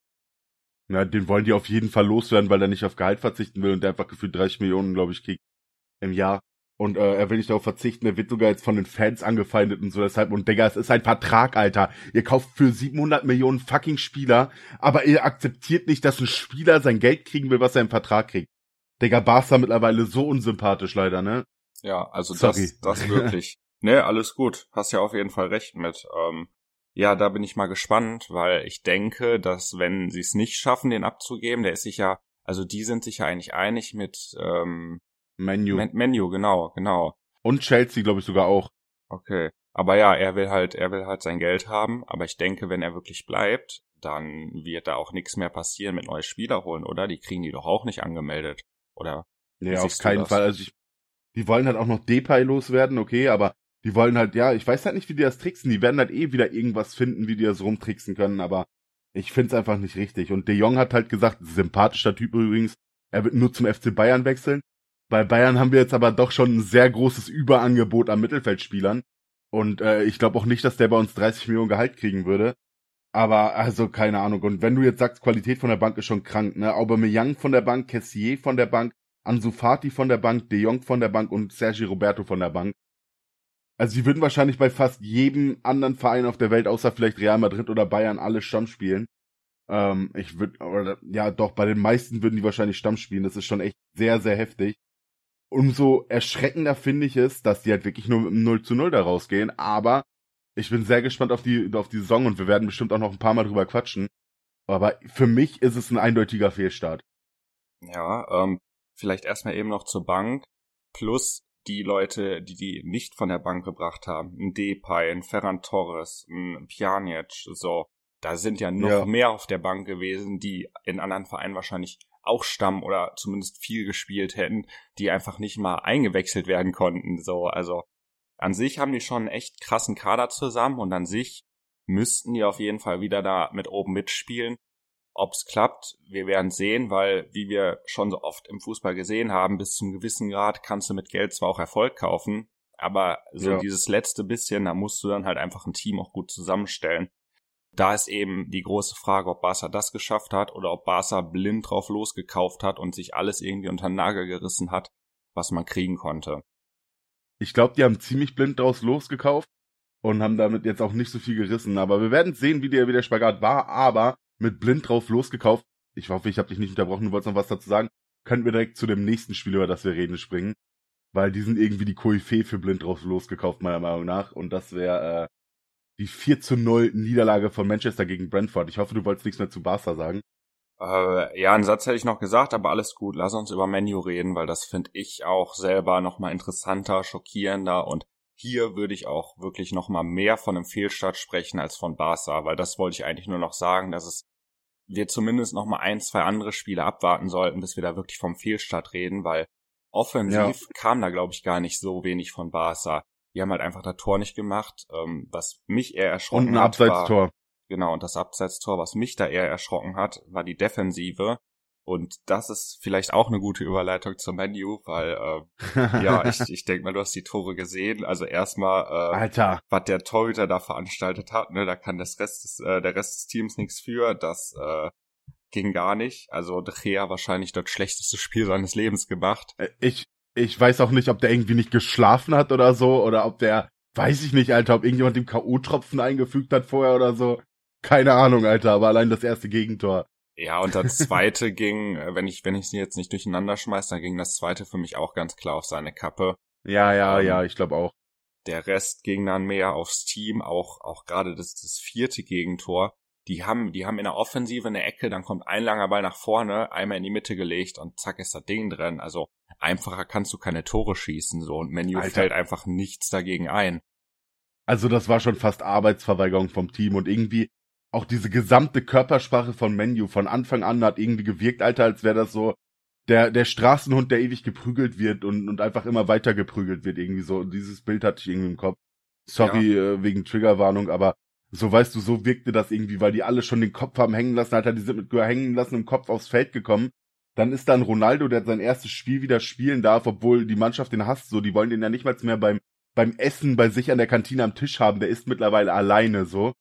Na, den wollen die auf jeden Fall loswerden, weil er nicht auf Gehalt verzichten will und der einfach gefühlt 30 Millionen, glaube ich, kriegt. im Jahr. Und äh, er will nicht darauf verzichten, er wird sogar jetzt von den Fans angefeindet und so deshalb. Und Digga, es ist ein Vertrag, Alter. Ihr kauft für 700 Millionen fucking Spieler, aber ihr akzeptiert nicht, dass ein Spieler sein Geld kriegen will, was er im Vertrag kriegt. Digga, Barca mittlerweile so unsympathisch leider, ne? Ja, also Sorry. das, das wirklich. ne, alles gut. Hast ja auf jeden Fall recht mit. Ähm, ja, da bin ich mal gespannt, weil ich denke, dass wenn sie es nicht schaffen, den abzugeben, der ist sich ja, also die sind sich ja eigentlich einig mit ähm, Menu. Men Menu, genau, genau. Und Chelsea, glaube ich, sogar auch. Okay. Aber ja, er will halt, er will halt sein Geld haben. Aber ich denke, wenn er wirklich bleibt, dann wird da auch nichts mehr passieren mit neuen Spieler holen, oder? Die kriegen die doch auch nicht angemeldet, oder? Nee, auf keinen Fall. Also ich, die wollen halt auch noch Depay loswerden, okay, aber die wollen halt, ja, ich weiß halt nicht, wie die das tricksen. Die werden halt eh wieder irgendwas finden, wie die das rumtricksen können, aber ich find's einfach nicht richtig. Und De Jong hat halt gesagt, sympathischer Typ übrigens, er wird nur zum FC Bayern wechseln. Bei Bayern haben wir jetzt aber doch schon ein sehr großes Überangebot an Mittelfeldspielern. Und äh, ich glaube auch nicht, dass der bei uns 30 Millionen Gehalt kriegen würde. Aber also keine Ahnung. Und wenn du jetzt sagst, Qualität von der Bank ist schon krank, ne? Aubameyang von der Bank, Kessier von der Bank, Ansu Fati von der Bank, De Jong von der Bank und Sergi Roberto von der Bank. Also sie würden wahrscheinlich bei fast jedem anderen Verein auf der Welt, außer vielleicht Real Madrid oder Bayern, alle Stamm spielen. Ähm, ich würde, ja doch, bei den meisten würden die wahrscheinlich Stamm spielen. Das ist schon echt sehr, sehr heftig. Umso erschreckender finde ich es, dass die halt wirklich nur mit einem 0 zu 0 da rausgehen. Aber ich bin sehr gespannt auf die, auf die Saison und wir werden bestimmt auch noch ein paar Mal drüber quatschen. Aber für mich ist es ein eindeutiger Fehlstart. Ja, ähm, vielleicht erstmal eben noch zur Bank. Plus die Leute, die die nicht von der Bank gebracht haben, ein Depay, ein Ferran Torres, ein Pjanic, so, da sind ja noch ja. mehr auf der Bank gewesen, die in anderen Vereinen wahrscheinlich auch Stamm oder zumindest viel gespielt hätten, die einfach nicht mal eingewechselt werden konnten, so, also an sich haben die schon einen echt krassen Kader zusammen und an sich müssten die auf jeden Fall wieder da mit oben mitspielen. Ob's klappt, wir werden sehen, weil, wie wir schon so oft im Fußball gesehen haben, bis zum gewissen Grad kannst du mit Geld zwar auch Erfolg kaufen, aber so ja. dieses letzte bisschen, da musst du dann halt einfach ein Team auch gut zusammenstellen. Da ist eben die große Frage, ob Barca das geschafft hat oder ob Barca blind drauf losgekauft hat und sich alles irgendwie unter den Nagel gerissen hat, was man kriegen konnte. Ich glaube, die haben ziemlich blind draus losgekauft und haben damit jetzt auch nicht so viel gerissen. Aber wir werden sehen, wie der, wie der Spagat war. Aber mit blind drauf losgekauft. Ich hoffe, ich habe dich nicht unterbrochen, du wolltest noch was dazu sagen. Könnten wir direkt zu dem nächsten Spiel, über das wir reden, springen. Weil die sind irgendwie die Koryphäe für blind drauf losgekauft, meiner Meinung nach. Und das wäre äh, die 4 zu 0 Niederlage von Manchester gegen Brentford. Ich hoffe, du wolltest nichts mehr zu Barca sagen. Äh, ja, einen Satz hätte ich noch gesagt, aber alles gut. Lass uns über Menu reden, weil das finde ich auch selber nochmal interessanter, schockierender und hier würde ich auch wirklich nochmal mehr von einem Fehlstart sprechen als von Barca, weil das wollte ich eigentlich nur noch sagen, dass es wir zumindest nochmal ein, zwei andere Spiele abwarten sollten, bis wir da wirklich vom Fehlstart reden, weil offensiv ja. kam da, glaube ich, gar nicht so wenig von Barca. Die haben halt einfach das Tor nicht gemacht, ähm, was mich eher erschrocken hat. Und ein Abseitstor. War, genau, und das Abseitstor, was mich da eher erschrocken hat, war die Defensive. Und das ist vielleicht auch eine gute Überleitung zum Menu, weil äh, ja, ich, ich denke mal, du hast die Tore gesehen. Also erstmal, äh, Alter. was der Torhüter da veranstaltet hat, ne, da kann das Rest des, äh, der Rest des Teams nichts für. Das äh, ging gar nicht. Also De Gea wahrscheinlich das schlechteste Spiel seines Lebens gemacht. Äh, ich, ich weiß auch nicht, ob der irgendwie nicht geschlafen hat oder so, oder ob der, weiß ich nicht, Alter, ob irgendjemand dem K.O.-Tropfen eingefügt hat vorher oder so. Keine Ahnung, Alter, aber allein das erste Gegentor. Ja, und das zweite ging, äh, wenn ich, wenn ich sie jetzt nicht durcheinander schmeiß, dann ging das zweite für mich auch ganz klar auf seine Kappe. Ja, ja, ähm, ja, ich glaube auch. Der Rest ging dann mehr aufs Team, auch, auch gerade das, das vierte Gegentor. Die haben, die haben in der Offensive eine Ecke, dann kommt ein langer Ball nach vorne, einmal in die Mitte gelegt und zack ist das Ding drin. Also einfacher kannst du keine Tore schießen, so, und Menu Alter. fällt einfach nichts dagegen ein. Also das war schon fast Arbeitsverweigerung vom Team und irgendwie, auch diese gesamte Körpersprache von Menu von Anfang an hat irgendwie gewirkt, Alter, als wäre das so der, der Straßenhund, der ewig geprügelt wird und, und einfach immer weiter geprügelt wird, irgendwie so. Dieses Bild hatte ich irgendwie im Kopf. Sorry ja. äh, wegen Triggerwarnung, aber so weißt du, so wirkte das irgendwie, weil die alle schon den Kopf haben hängen lassen, Alter, die sind mit hängen lassen im Kopf aufs Feld gekommen. Dann ist dann Ronaldo, der sein erstes Spiel wieder spielen darf, obwohl die Mannschaft den hasst, so, die wollen den ja nicht mal mehr beim, beim Essen bei sich an der Kantine am Tisch haben, der ist mittlerweile alleine, so.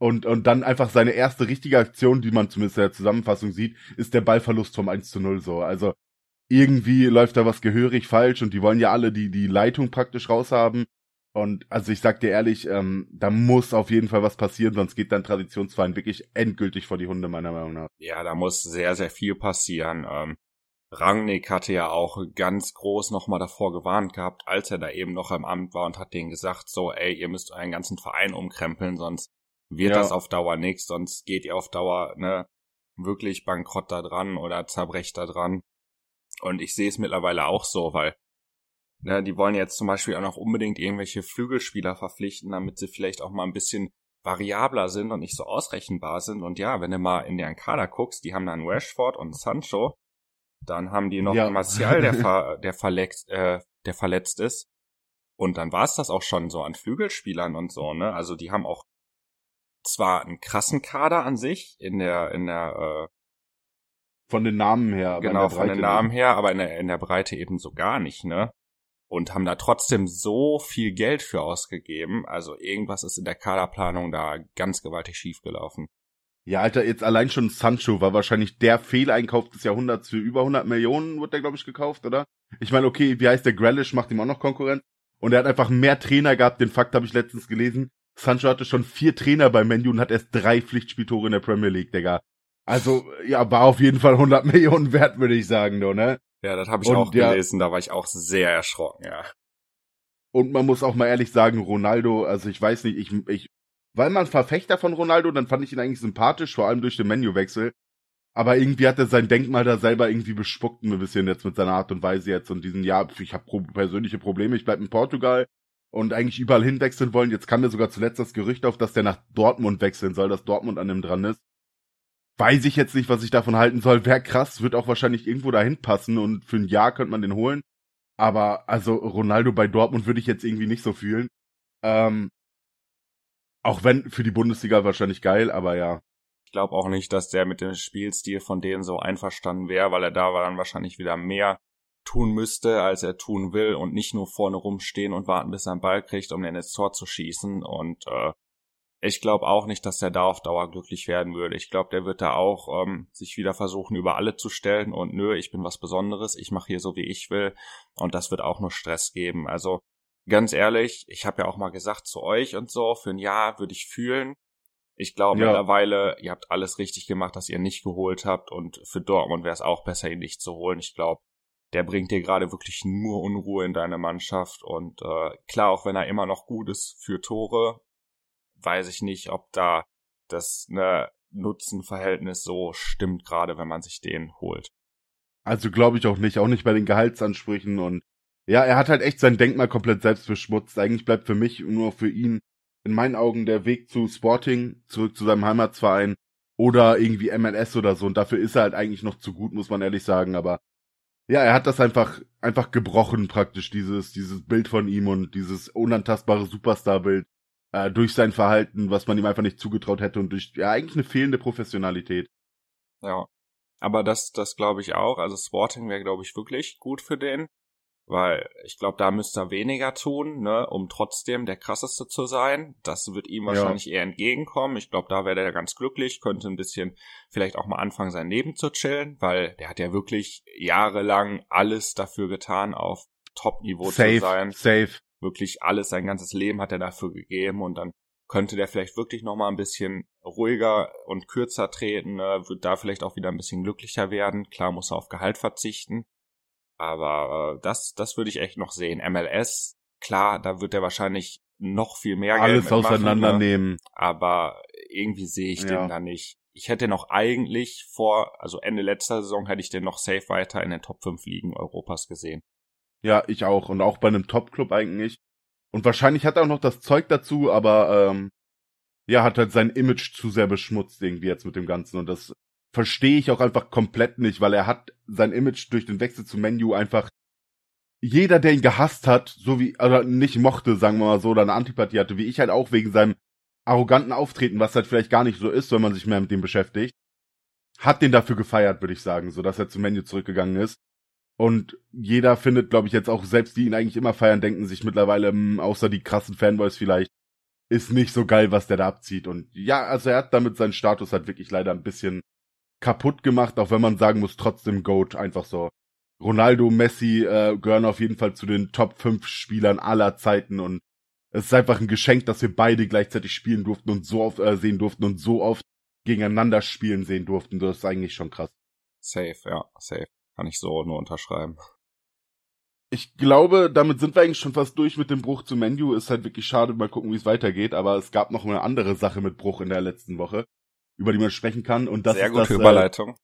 Und, und dann einfach seine erste richtige Aktion, die man zumindest in der Zusammenfassung sieht, ist der Ballverlust vom 1 zu 0 so. Also irgendwie läuft da was gehörig falsch und die wollen ja alle die, die Leitung praktisch raushaben. Und also ich sag dir ehrlich, ähm, da muss auf jeden Fall was passieren, sonst geht dann Traditionsverein wirklich endgültig vor die Hunde, meiner Meinung nach. Ja, da muss sehr, sehr viel passieren. Ähm, Rangnick hatte ja auch ganz groß nochmal davor gewarnt gehabt, als er da eben noch im Amt war und hat denen gesagt, so, ey, ihr müsst euren ganzen Verein umkrempeln, sonst wird ja. das auf Dauer nichts, sonst geht ihr auf Dauer, ne, wirklich bankrott da dran oder zerbrecht da dran. Und ich sehe es mittlerweile auch so, weil ne, die wollen jetzt zum Beispiel auch noch unbedingt irgendwelche Flügelspieler verpflichten, damit sie vielleicht auch mal ein bisschen variabler sind und nicht so ausrechenbar sind. Und ja, wenn du mal in deren Kader guckst, die haben dann Rashford und Sancho, dann haben die noch ja. Martial, der, ver der, verletzt, äh, der verletzt ist. Und dann war es das auch schon so an Flügelspielern und so, ne? Also die haben auch zwar einen krassen Kader an sich in der, in der, äh, von den Namen her. Genau, von den Namen her, aber in der, in der Breite eben so gar nicht, ne? Und haben da trotzdem so viel Geld für ausgegeben. Also irgendwas ist in der Kaderplanung da ganz gewaltig schiefgelaufen. Ja, Alter, jetzt allein schon Sancho war wahrscheinlich der Fehleinkauf des Jahrhunderts für über 100 Millionen, wurde der, glaube ich, gekauft, oder? Ich meine, okay, wie heißt der Grealish, macht ihm auch noch Konkurrenz. Und er hat einfach mehr Trainer gehabt, den Fakt habe ich letztens gelesen. Sancho hatte schon vier Trainer bei Menu und hat erst drei Pflichtspieltore in der Premier League, Digga. Also, ja, war auf jeden Fall 100 Millionen wert, würde ich sagen, du, ne? Ja, das habe ich und, auch gelesen, ja, da war ich auch sehr erschrocken, ja. Und man muss auch mal ehrlich sagen, Ronaldo, also ich weiß nicht, ich, ich, weil man Verfechter von Ronaldo, dann fand ich ihn eigentlich sympathisch, vor allem durch den Menuwechsel. Aber irgendwie hat er sein Denkmal da selber irgendwie bespuckt ein bisschen jetzt mit seiner Art und Weise jetzt und diesen, ja, ich habe persönliche Probleme, ich bleib in Portugal und eigentlich überall hinwechseln wollen. Jetzt kam mir sogar zuletzt das Gerücht auf, dass der nach Dortmund wechseln soll, dass Dortmund an dem dran ist weiß ich jetzt nicht, was ich davon halten soll. Wäre krass, wird auch wahrscheinlich irgendwo dahin passen und für ein Jahr könnte man den holen. Aber also Ronaldo bei Dortmund würde ich jetzt irgendwie nicht so fühlen. Ähm, auch wenn für die Bundesliga wahrscheinlich geil, aber ja. Ich glaube auch nicht, dass der mit dem Spielstil von denen so einverstanden wäre, weil er da war dann wahrscheinlich wieder mehr tun müsste, als er tun will und nicht nur vorne rumstehen und warten, bis er einen Ball kriegt, um den ins Tor zu schießen. Und äh, ich glaube auch nicht, dass der da auf Dauer glücklich werden würde. Ich glaube, der wird da auch ähm, sich wieder versuchen, über alle zu stellen und nö, ich bin was Besonderes, ich mache hier so, wie ich will. Und das wird auch nur Stress geben. Also ganz ehrlich, ich habe ja auch mal gesagt zu euch und so, für ein Jahr würde ich fühlen. Ich glaube ja. mittlerweile, ihr habt alles richtig gemacht, dass ihr nicht geholt habt. Und für Dortmund wäre es auch besser, ihn nicht zu holen. Ich glaube, der bringt dir gerade wirklich nur Unruhe in deine Mannschaft. Und äh, klar, auch wenn er immer noch gut ist für Tore, weiß ich nicht, ob da das ne, Nutzenverhältnis so stimmt, gerade wenn man sich den holt. Also glaube ich auch nicht, auch nicht bei den Gehaltsansprüchen und ja, er hat halt echt sein Denkmal komplett selbst beschmutzt. Eigentlich bleibt für mich nur für ihn in meinen Augen der Weg zu Sporting, zurück zu seinem Heimatsverein oder irgendwie MLS oder so und dafür ist er halt eigentlich noch zu gut, muss man ehrlich sagen, aber ja, er hat das einfach einfach gebrochen praktisch dieses dieses Bild von ihm und dieses unantastbare Superstar-Bild äh, durch sein Verhalten, was man ihm einfach nicht zugetraut hätte und durch ja eigentlich eine fehlende Professionalität. Ja, aber das, das glaube ich auch. Also Sporting wäre, glaube ich, wirklich gut für den, weil ich glaube, da müsste er weniger tun, ne, um trotzdem der krasseste zu sein. Das wird ihm wahrscheinlich ja. eher entgegenkommen. Ich glaube, da wäre der ganz glücklich, könnte ein bisschen vielleicht auch mal anfangen, sein Leben zu chillen, weil der hat ja wirklich jahrelang alles dafür getan, auf Top-Niveau zu sein. Safe wirklich alles, sein ganzes Leben hat er dafür gegeben und dann könnte der vielleicht wirklich noch mal ein bisschen ruhiger und kürzer treten, ne? wird da vielleicht auch wieder ein bisschen glücklicher werden. Klar muss er auf Gehalt verzichten, aber äh, das, das würde ich echt noch sehen. MLS, klar, da wird er wahrscheinlich noch viel mehr Alles Geld auseinandernehmen. Ne? Aber irgendwie sehe ich ja. den da nicht. Ich hätte noch eigentlich vor, also Ende letzter Saison hätte ich den noch safe weiter in den Top 5 Ligen Europas gesehen. Ja, ich auch. Und auch bei einem Top-Club eigentlich. Und wahrscheinlich hat er auch noch das Zeug dazu, aber ähm, ja, hat halt sein Image zu sehr beschmutzt irgendwie jetzt mit dem Ganzen. Und das verstehe ich auch einfach komplett nicht, weil er hat sein Image durch den Wechsel zum Menu einfach jeder, der ihn gehasst hat, so wie, oder nicht mochte, sagen wir mal so, oder eine Antipathie hatte, wie ich halt auch wegen seinem arroganten Auftreten, was halt vielleicht gar nicht so ist, wenn man sich mehr mit dem beschäftigt, hat den dafür gefeiert, würde ich sagen, so dass er zum Menu zurückgegangen ist. Und jeder findet, glaube ich, jetzt auch, selbst die ihn eigentlich immer feiern, denken sich mittlerweile, hm, außer die krassen Fanboys vielleicht, ist nicht so geil, was der da abzieht. Und ja, also er hat damit seinen Status halt wirklich leider ein bisschen kaputt gemacht, auch wenn man sagen muss, trotzdem Goat einfach so. Ronaldo, Messi äh, gehören auf jeden Fall zu den Top 5 Spielern aller Zeiten und es ist einfach ein Geschenk, dass wir beide gleichzeitig spielen durften und so oft äh, sehen durften und so oft gegeneinander spielen sehen durften. Das ist eigentlich schon krass. Safe, ja, safe. Kann ich so nur unterschreiben. Ich glaube, damit sind wir eigentlich schon fast durch mit dem Bruch zu Menu. Ist halt wirklich schade, mal gucken, wie es weitergeht. Aber es gab noch eine andere Sache mit Bruch in der letzten Woche, über die man sprechen kann. Und das Sehr ist gute das, äh, Überleitung.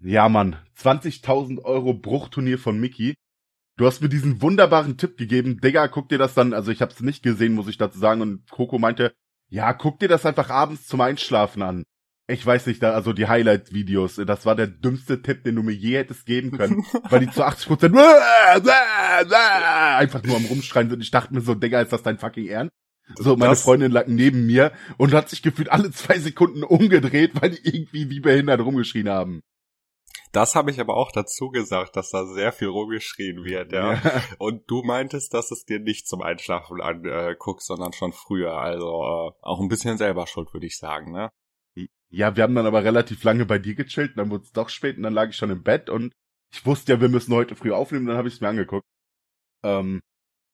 Ja, Mann. 20.000 Euro Bruchturnier von Mickey. Du hast mir diesen wunderbaren Tipp gegeben. Digga, guck dir das dann, also ich hab's nicht gesehen, muss ich dazu sagen. Und Coco meinte, ja, guck dir das einfach abends zum Einschlafen an. Ich weiß nicht, da, also die Highlight-Videos, das war der dümmste Tipp, den du mir je hättest geben können, weil die zu 80 Prozent einfach nur am Rumschreien sind. Ich dachte mir so, Digga, ist das dein fucking Ernst? So, meine Das- Freundin lag neben mir und hat sich gefühlt alle zwei Sekunden umgedreht, weil die irgendwie wie behindert rumgeschrien haben. Das habe ich aber auch dazu gesagt, dass da sehr viel rumgeschrien wird, ja. Und du meintest, dass es dir nicht zum Einschlafen anguckst, sondern schon früher. Also äh, auch ein bisschen selber schuld, würde ich sagen, ne? Ja, wir haben dann aber relativ lange bei dir gechillt, und dann wurde es doch spät und dann lag ich schon im Bett und ich wusste ja, wir müssen heute früh aufnehmen, dann habe ich es mir angeguckt. Ähm,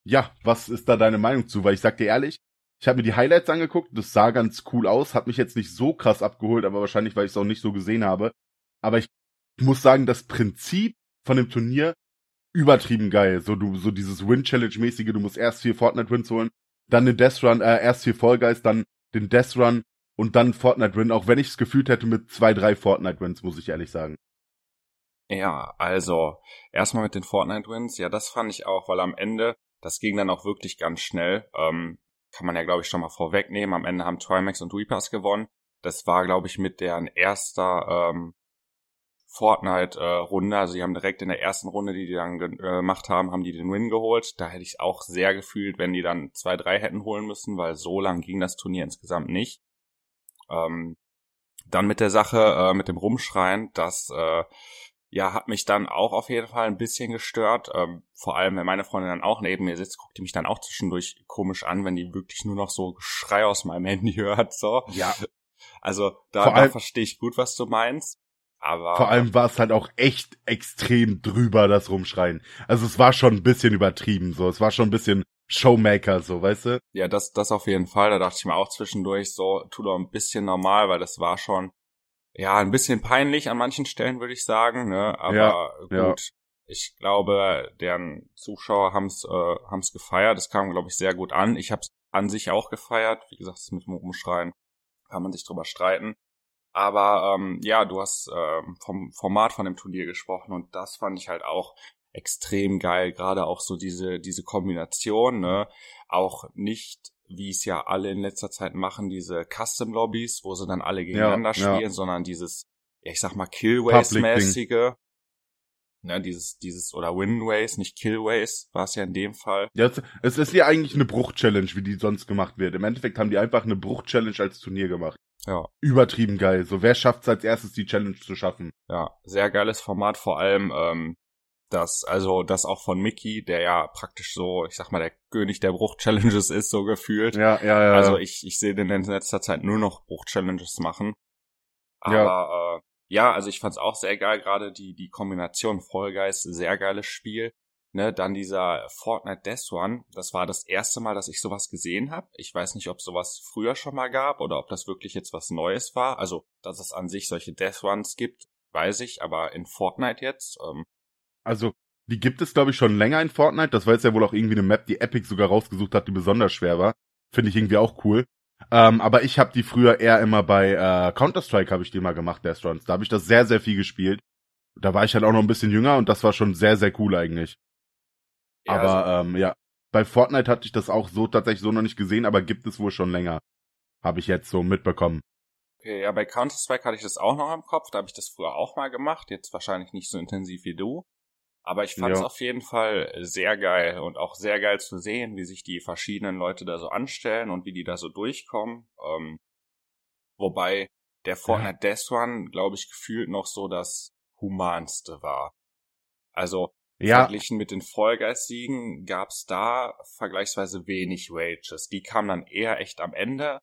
ja, was ist da deine Meinung zu? Weil ich sag dir ehrlich, ich habe mir die Highlights angeguckt, das sah ganz cool aus, hat mich jetzt nicht so krass abgeholt, aber wahrscheinlich, weil ich es auch nicht so gesehen habe. Aber ich muss sagen, das Prinzip von dem Turnier übertrieben geil. So du, so dieses Win-Challenge-mäßige, du musst erst vier Fortnite-Wins holen, dann den Death Run, äh, erst vier Fall Guys, dann den Death Run und dann Fortnite-Win, auch wenn ich es gefühlt hätte mit zwei, drei Fortnite-Wins, muss ich ehrlich sagen. Ja, also erstmal mit den Fortnite-Wins, ja, das fand ich auch, weil am Ende, das ging dann auch wirklich ganz schnell. Ähm, kann man ja, glaube ich, schon mal vorwegnehmen. Am Ende haben Trimax und Reapers gewonnen. Das war, glaube ich, mit deren erster ähm, Fortnite-Runde. also die haben direkt in der ersten Runde, die die dann äh, gemacht haben, haben die den Win geholt. Da hätte ich auch sehr gefühlt, wenn die dann zwei, drei hätten holen müssen, weil so lang ging das Turnier insgesamt nicht. Ähm, dann mit der Sache, äh, mit dem Rumschreien, das äh, ja, hat mich dann auch auf jeden Fall ein bisschen gestört. Ähm, vor allem, wenn meine Freundin dann auch neben mir sitzt, guckt die mich dann auch zwischendurch komisch an, wenn die wirklich nur noch so Geschrei aus meinem Handy hört. So. Ja. Also da, da verstehe ich gut, was du meinst. Aber Vor allem war es halt auch echt extrem drüber, das Rumschreien. Also es war schon ein bisschen übertrieben, so. Es war schon ein bisschen Showmaker, so, weißt du? ja, das, das auf jeden Fall. Da dachte ich mir auch zwischendurch so, tu doch ein bisschen normal, weil das war schon ja ein bisschen peinlich an manchen Stellen, würde ich sagen. Ne? Aber Ja, gut. ja. Ich glaube, deren Zuschauer haben's äh, haben's gefeiert. Das kam, glaube ich, sehr gut an. Ich habe es an sich auch gefeiert. Wie gesagt, das mit dem Rumschreien kann man sich drüber streiten. Aber ähm, ja, du hast ähm, vom Format von dem Turnier gesprochen und das fand ich halt auch extrem geil. Gerade auch so diese diese Kombination, ne? Auch nicht wie es ja alle in letzter Zeit machen, diese Custom Lobbys, wo sie dann alle gegeneinander ja. spielen, sondern dieses, ja, ich sag mal. Killways-mäßige. Ne, dieses, dieses, oder Winways, nicht Killways, war es ja in dem Fall. Ja, es, es ist ja eigentlich eine Bruch-Challenge, wie die sonst gemacht wird. Im Endeffekt haben die einfach eine Bruch-Challenge als Turnier gemacht. Ja. Übertrieben geil. So, wer schafft's als erstes, die Challenge zu schaffen? Ja, sehr geiles Format, vor allem ähm, das, also das auch von Mickey, der ja praktisch so, ich sag mal, der König der Bruch-Challenges ist, so gefühlt. Ja, ja, ja. Also ich, ich sehe den in letzter Zeit nur noch Bruch-Challenges machen. Aber äh, ja, also ich fand's auch sehr geil, gerade die, die Kombination Fall Guys, sehr geiles Spiel. Ne, dann dieser Fortnite Death One, das war das erste Mal, dass ich sowas gesehen habe. Ich weiß nicht, ob sowas früher schon mal gab oder ob das wirklich jetzt was Neues war. Also, dass es an sich solche Death Ones gibt, weiß ich, aber in Fortnite jetzt, ähm, Also, die gibt es, glaube ich, schon länger in Fortnite. Das war jetzt ja wohl auch irgendwie eine Map, die Epic sogar rausgesucht hat, die besonders schwer war. Finde ich irgendwie auch cool. Ähm, aber ich habe die früher eher immer bei äh, Counter-Strike habe ich die mal gemacht, Death Runs. Da habe ich das sehr, sehr viel gespielt. Da war ich halt auch noch ein bisschen jünger und das war schon sehr, sehr cool eigentlich. ja, aber also, ähm, ja, bei Fortnite hatte ich das auch so tatsächlich so noch nicht gesehen, aber gibt es wohl schon länger. Habe ich jetzt so mitbekommen. okay, ja, bei Counter-Strike hatte ich das auch noch im Kopf, da habe ich das früher auch mal gemacht, jetzt wahrscheinlich nicht so intensiv wie du. Aber ich fand es Ja. auf jeden Fall sehr geil und auch sehr geil zu sehen, wie sich die verschiedenen Leute da so anstellen und wie die da so durchkommen. Ähm, wobei der Fortnite Death Run, glaube ich, gefühlt noch so das humanste war. Also Ja, verglichen mit den Fall Guys Siegen gab's da vergleichsweise wenig Rages. Die kamen dann eher echt am Ende,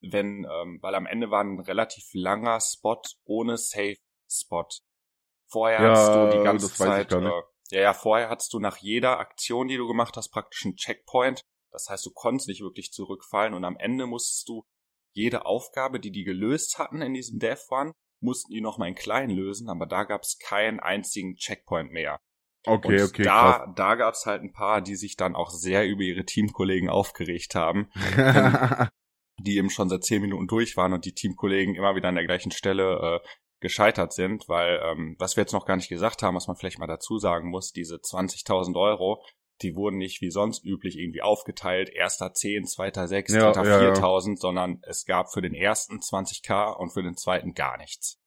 wenn, ähm, weil am Ende war ein relativ langer Spot ohne Safe Spot. Vorher Ja, hast du die ganze Zeit äh, Ja, ja, vorher hattest du nach jeder Aktion, die du gemacht hast, praktisch einen Checkpoint. Das heißt, du konntest nicht wirklich zurückfallen und am Ende musstest du jede Aufgabe, die die gelöst hatten in diesem Death Run, mussten die nochmal in klein lösen, aber da gab es keinen einzigen Checkpoint mehr. Okay, und okay. Da, krass. da gab es halt ein paar, die sich dann auch sehr über ihre Teamkollegen aufgeregt haben, die eben schon seit zehn Minuten durch waren und die Teamkollegen immer wieder an der gleichen Stelle äh, gescheitert sind, weil ähm, was wir jetzt noch gar nicht gesagt haben, was man vielleicht mal dazu sagen muss, diese 20.000 Euro, die wurden nicht wie sonst üblich irgendwie aufgeteilt, erster 10, zweiter 6, Ja, dritter ja, ja. 4.000, sondern es gab für den ersten 20k und für den zweiten gar nichts.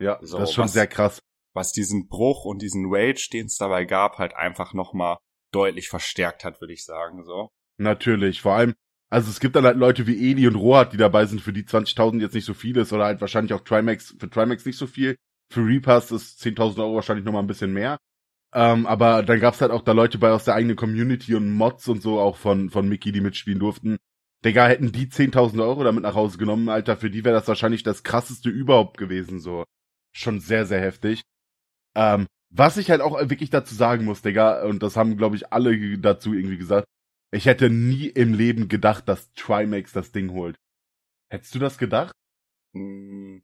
ja, So, das ist schon was- sehr krass. Was diesen Bruch und diesen Rage, den es dabei gab, halt einfach nochmal deutlich verstärkt hat, würde ich sagen, so. Natürlich, vor allem, also es gibt dann halt Leute wie Edi und Rohat, die dabei sind, für die 20.000 jetzt nicht so viel ist oder halt wahrscheinlich auch Trimax, für Trimax nicht so viel. Für Repass ist 10.000 Euro wahrscheinlich nochmal ein bisschen mehr. Ähm, aber dann gab's halt auch da Leute bei aus der eigenen Community und Mods und so auch von, von Mickey, die mitspielen durften. Digga, hätten die 10.000 Euro damit nach Hause genommen, Alter, für die wäre das wahrscheinlich das krasseste überhaupt gewesen, so. Schon sehr, sehr heftig. Ähm, was ich halt auch wirklich dazu sagen muss, Digga, und das haben, glaube ich, alle dazu irgendwie gesagt, ich hätte nie im Leben gedacht, dass Trimax das Ding holt. Hättest du das gedacht? Mm,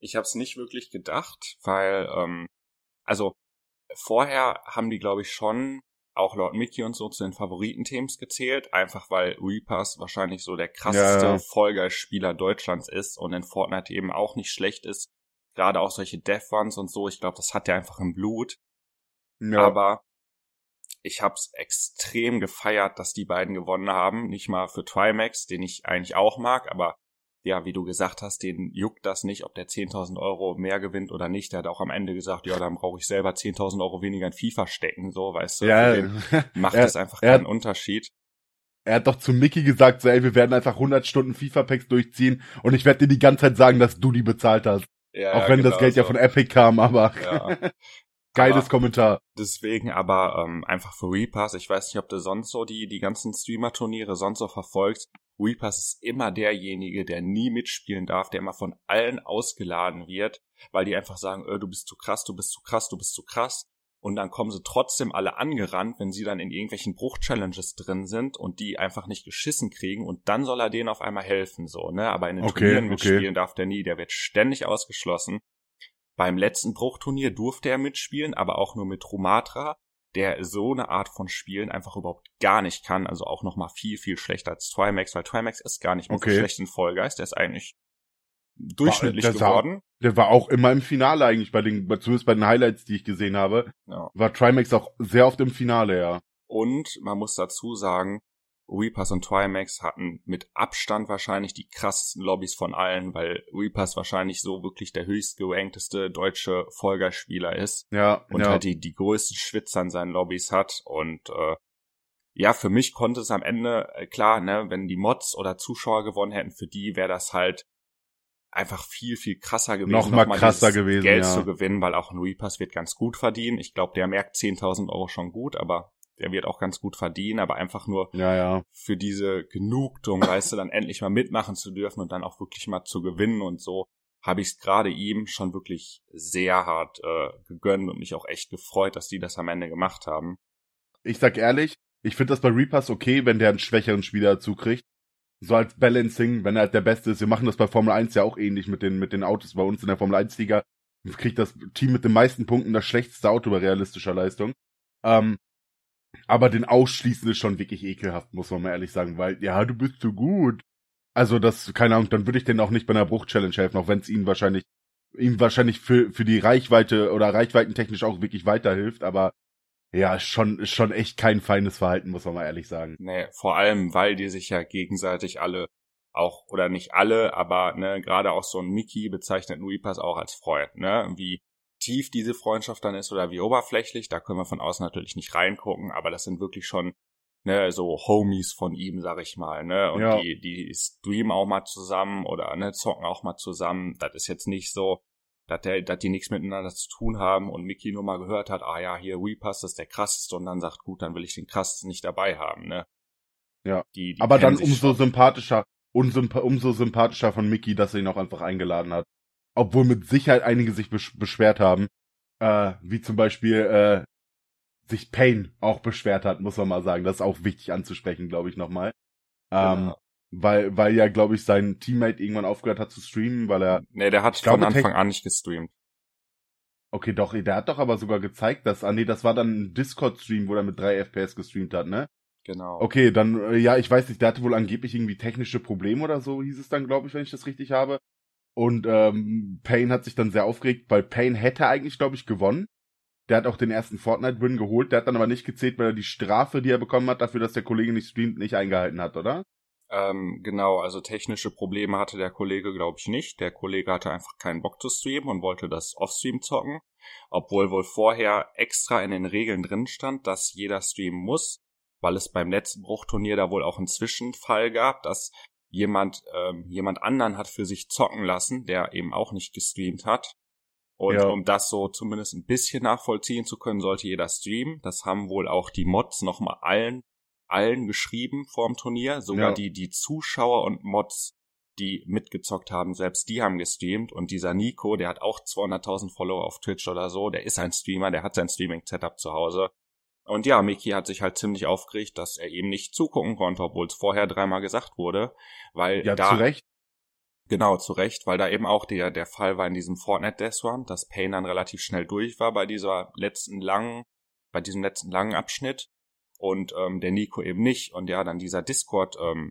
Ich habe es nicht wirklich gedacht, weil, ähm, also vorher haben die, glaube ich, schon auch Lord Mickey und so zu den Favoritenteams gezählt, einfach weil Reapers wahrscheinlich so der krasseste Ja, ja. Vollgeist-Spieler Deutschlands ist und in Fortnite eben auch nicht schlecht ist. Gerade auch solche Death Runs und so, ich glaube, das hat er einfach im Blut. Ja. Aber ich hab's extrem gefeiert, dass die beiden gewonnen haben. Nicht mal für Trimax, den ich eigentlich auch mag, aber ja, wie du gesagt hast, den juckt das nicht, ob der 10.000 Euro mehr gewinnt oder nicht. Der hat auch am Ende gesagt, ja, dann brauche ich selber 10.000 Euro weniger in FIFA stecken, so, weißt du. ja, den macht er- das einfach er- keinen Unterschied. er hat doch zu Mickey gesagt, so, ey, wir werden einfach 100 Stunden FIFA-Packs durchziehen und ich werde dir die ganze Zeit sagen, dass du die bezahlt hast. Ja, auch ja, wenn das genau Geld ja so. von Epic kam, aber Ja. geiles Aber- Kommentar. Deswegen aber ähm, einfach für Repass. Ich weiß nicht, ob du sonst so die, die ganzen Streamer-Turniere sonst so verfolgst. Repass ist immer derjenige, der nie mitspielen darf, der immer von allen ausgeladen wird, weil die einfach sagen, äh, du bist zu krass, du bist zu krass, du bist zu krass. Und dann kommen sie trotzdem alle angerannt, wenn sie dann in irgendwelchen Bruch-Challenges drin sind und die einfach nicht geschissen kriegen und dann soll er denen auf einmal helfen, so, ne? Aber in den Okay, Turnieren okay. mitspielen darf der nie, der wird ständig ausgeschlossen. Beim letzten Bruchturnier durfte er mitspielen, aber auch nur mit Rumatra, der so eine Art von Spielen einfach überhaupt gar nicht kann, also auch noch mal viel, viel schlechter als Trimax, weil Trimax ist gar nicht mehr Okay. so schlecht in Vollgeist, der ist eigentlich durchschnittlich sah- geworden. Der war auch immer im Finale eigentlich, bei den, zumindest bei den Highlights, die ich gesehen habe, Ja. war Trimax auch sehr oft im Finale, ja. Und man muss dazu sagen, Reapers und Trimax hatten mit Abstand wahrscheinlich die krassesten Lobbys von allen, weil Reapers wahrscheinlich so wirklich der höchst gerankteste deutsche Vollgeistspieler ist. Ja, und ja. halt die, die größten Schwitzer in seinen Lobbys hat. Und äh, ja, für mich konnte es am Ende, äh, klar, ne, wenn die Mods oder Zuschauer gewonnen hätten, für die wäre das halt einfach viel, viel krasser gewesen. Noch mal krasser gewesen, Geld ja. zu gewinnen, weil auch ein Reapers wird ganz gut verdienen. Ich glaube, der merkt 10.000 Euro schon gut, aber der wird auch ganz gut verdienen, aber einfach nur ja, ja. für diese Genugtuung, weißt du, dann endlich mal mitmachen zu dürfen und dann auch wirklich mal zu gewinnen und so, habe ich es gerade ihm schon wirklich sehr hart äh, gegönnt und mich auch echt gefreut, dass die das am Ende gemacht haben. Ich sag ehrlich, ich finde das bei Reapers okay, wenn der einen schwächeren Spieler dazu kriegt. So als Balancing, wenn er halt der Beste ist. Wir machen das bei Formel 1 ja auch ähnlich mit den, mit den Autos bei uns in der Formel 1 Liga. Kriegt das Team mit den meisten Punkten das schlechteste Auto bei realistischer Leistung. Ähm, aber den Ausschließen ist schon wirklich ekelhaft, muss man mal ehrlich sagen, weil, ja, du bist zu gut. Also das, keine Ahnung, dann würde ich denen auch nicht bei einer Bruch-Challenge helfen, auch wenn es ihnen wahrscheinlich, ihm wahrscheinlich für, für die Reichweite oder reichweitentechnisch auch wirklich weiterhilft, aber ja, schon, schon echt kein feines Verhalten, muss man mal ehrlich sagen. Nee, vor allem, weil die sich ja gegenseitig alle auch, oder nicht alle, aber ne, gerade auch so ein Mickey bezeichnet Nuipas auch als Freund, ne? Wie tief diese Freundschaft dann ist oder wie oberflächlich, da können wir von außen natürlich nicht reingucken, aber das sind wirklich schon ne, so Homies von ihm, sag ich mal, ne? Und Ja. die, die streamen auch mal zusammen oder ne, zocken auch mal zusammen. Das ist jetzt nicht so, dass, der, dass die nichts miteinander zu tun haben und Mickey nur mal gehört hat, ah ja, hier Reapers, das ist der krasseste und dann sagt, gut, dann will ich den krassesten nicht dabei haben, ne? Ja. Die, die Aber dann umso schon. sympathischer, umso sympathischer von Mickey, dass er ihn auch einfach eingeladen hat. Obwohl mit Sicherheit einige sich besch beschwert haben, äh, wie zum Beispiel, äh, sich Payne auch beschwert hat, muss man mal sagen. Das ist auch wichtig anzusprechen, glaube ich, nochmal. Ähm, genau. weil, weil ja, glaube ich, sein Teammate irgendwann aufgehört hat zu streamen, weil er. Nee, der hat von Anfang an nicht gestreamt. Okay, doch, der hat doch aber sogar gezeigt, dass, ah nee, das war dann ein Discord-Stream, wo er mit drei FPS gestreamt hat, ne? Genau. Okay, dann, äh, ja, ich weiß nicht, der hatte wohl angeblich irgendwie technische Probleme oder so, hieß es dann, glaube ich, wenn ich das richtig habe. Und ähm, Payne hat sich dann sehr aufgeregt, weil Payne hätte eigentlich, glaube ich, gewonnen. Der hat auch den ersten Fortnite-Win geholt, der hat dann aber nicht gezählt, weil er die Strafe, die er bekommen hat, dafür, dass der Kollege nicht streamt, nicht eingehalten hat, oder? Ähm, genau, also technische Probleme hatte der Kollege, glaube ich, nicht. Der Kollege hatte einfach keinen Bock zu streamen und wollte das Offstream zocken. Obwohl wohl vorher extra in den Regeln drin stand, dass jeder streamen muss, weil es beim letzten Bruchturnier da wohl auch einen Zwischenfall gab, dass jemand ähm, jemand anderen hat für sich zocken lassen, der eben auch nicht gestreamt hat. Und ja. um das so zumindest ein bisschen nachvollziehen zu können, sollte jeder streamen. Das haben wohl auch die Mods nochmal allen allen geschrieben vorm Turnier, sogar ja. die die Zuschauer und Mods, die mitgezockt haben, selbst die haben gestreamt und dieser Nico, der hat auch 200.000 Follower auf Twitch oder so, der ist ein Streamer, der hat sein Streaming Setup zu Hause und ja, Mickey hat sich halt ziemlich aufgeregt, dass er eben nicht zugucken konnte, obwohl es vorher dreimal gesagt wurde, weil ja, da zu Recht. Genau, zu Recht, weil da eben auch der der Fall war in diesem Fortnite Death Run, dass Payne dann relativ schnell durch war bei dieser letzten langen, bei diesem letzten langen Abschnitt und ähm, der Nico eben nicht und ja, dann dieser Discord ähm,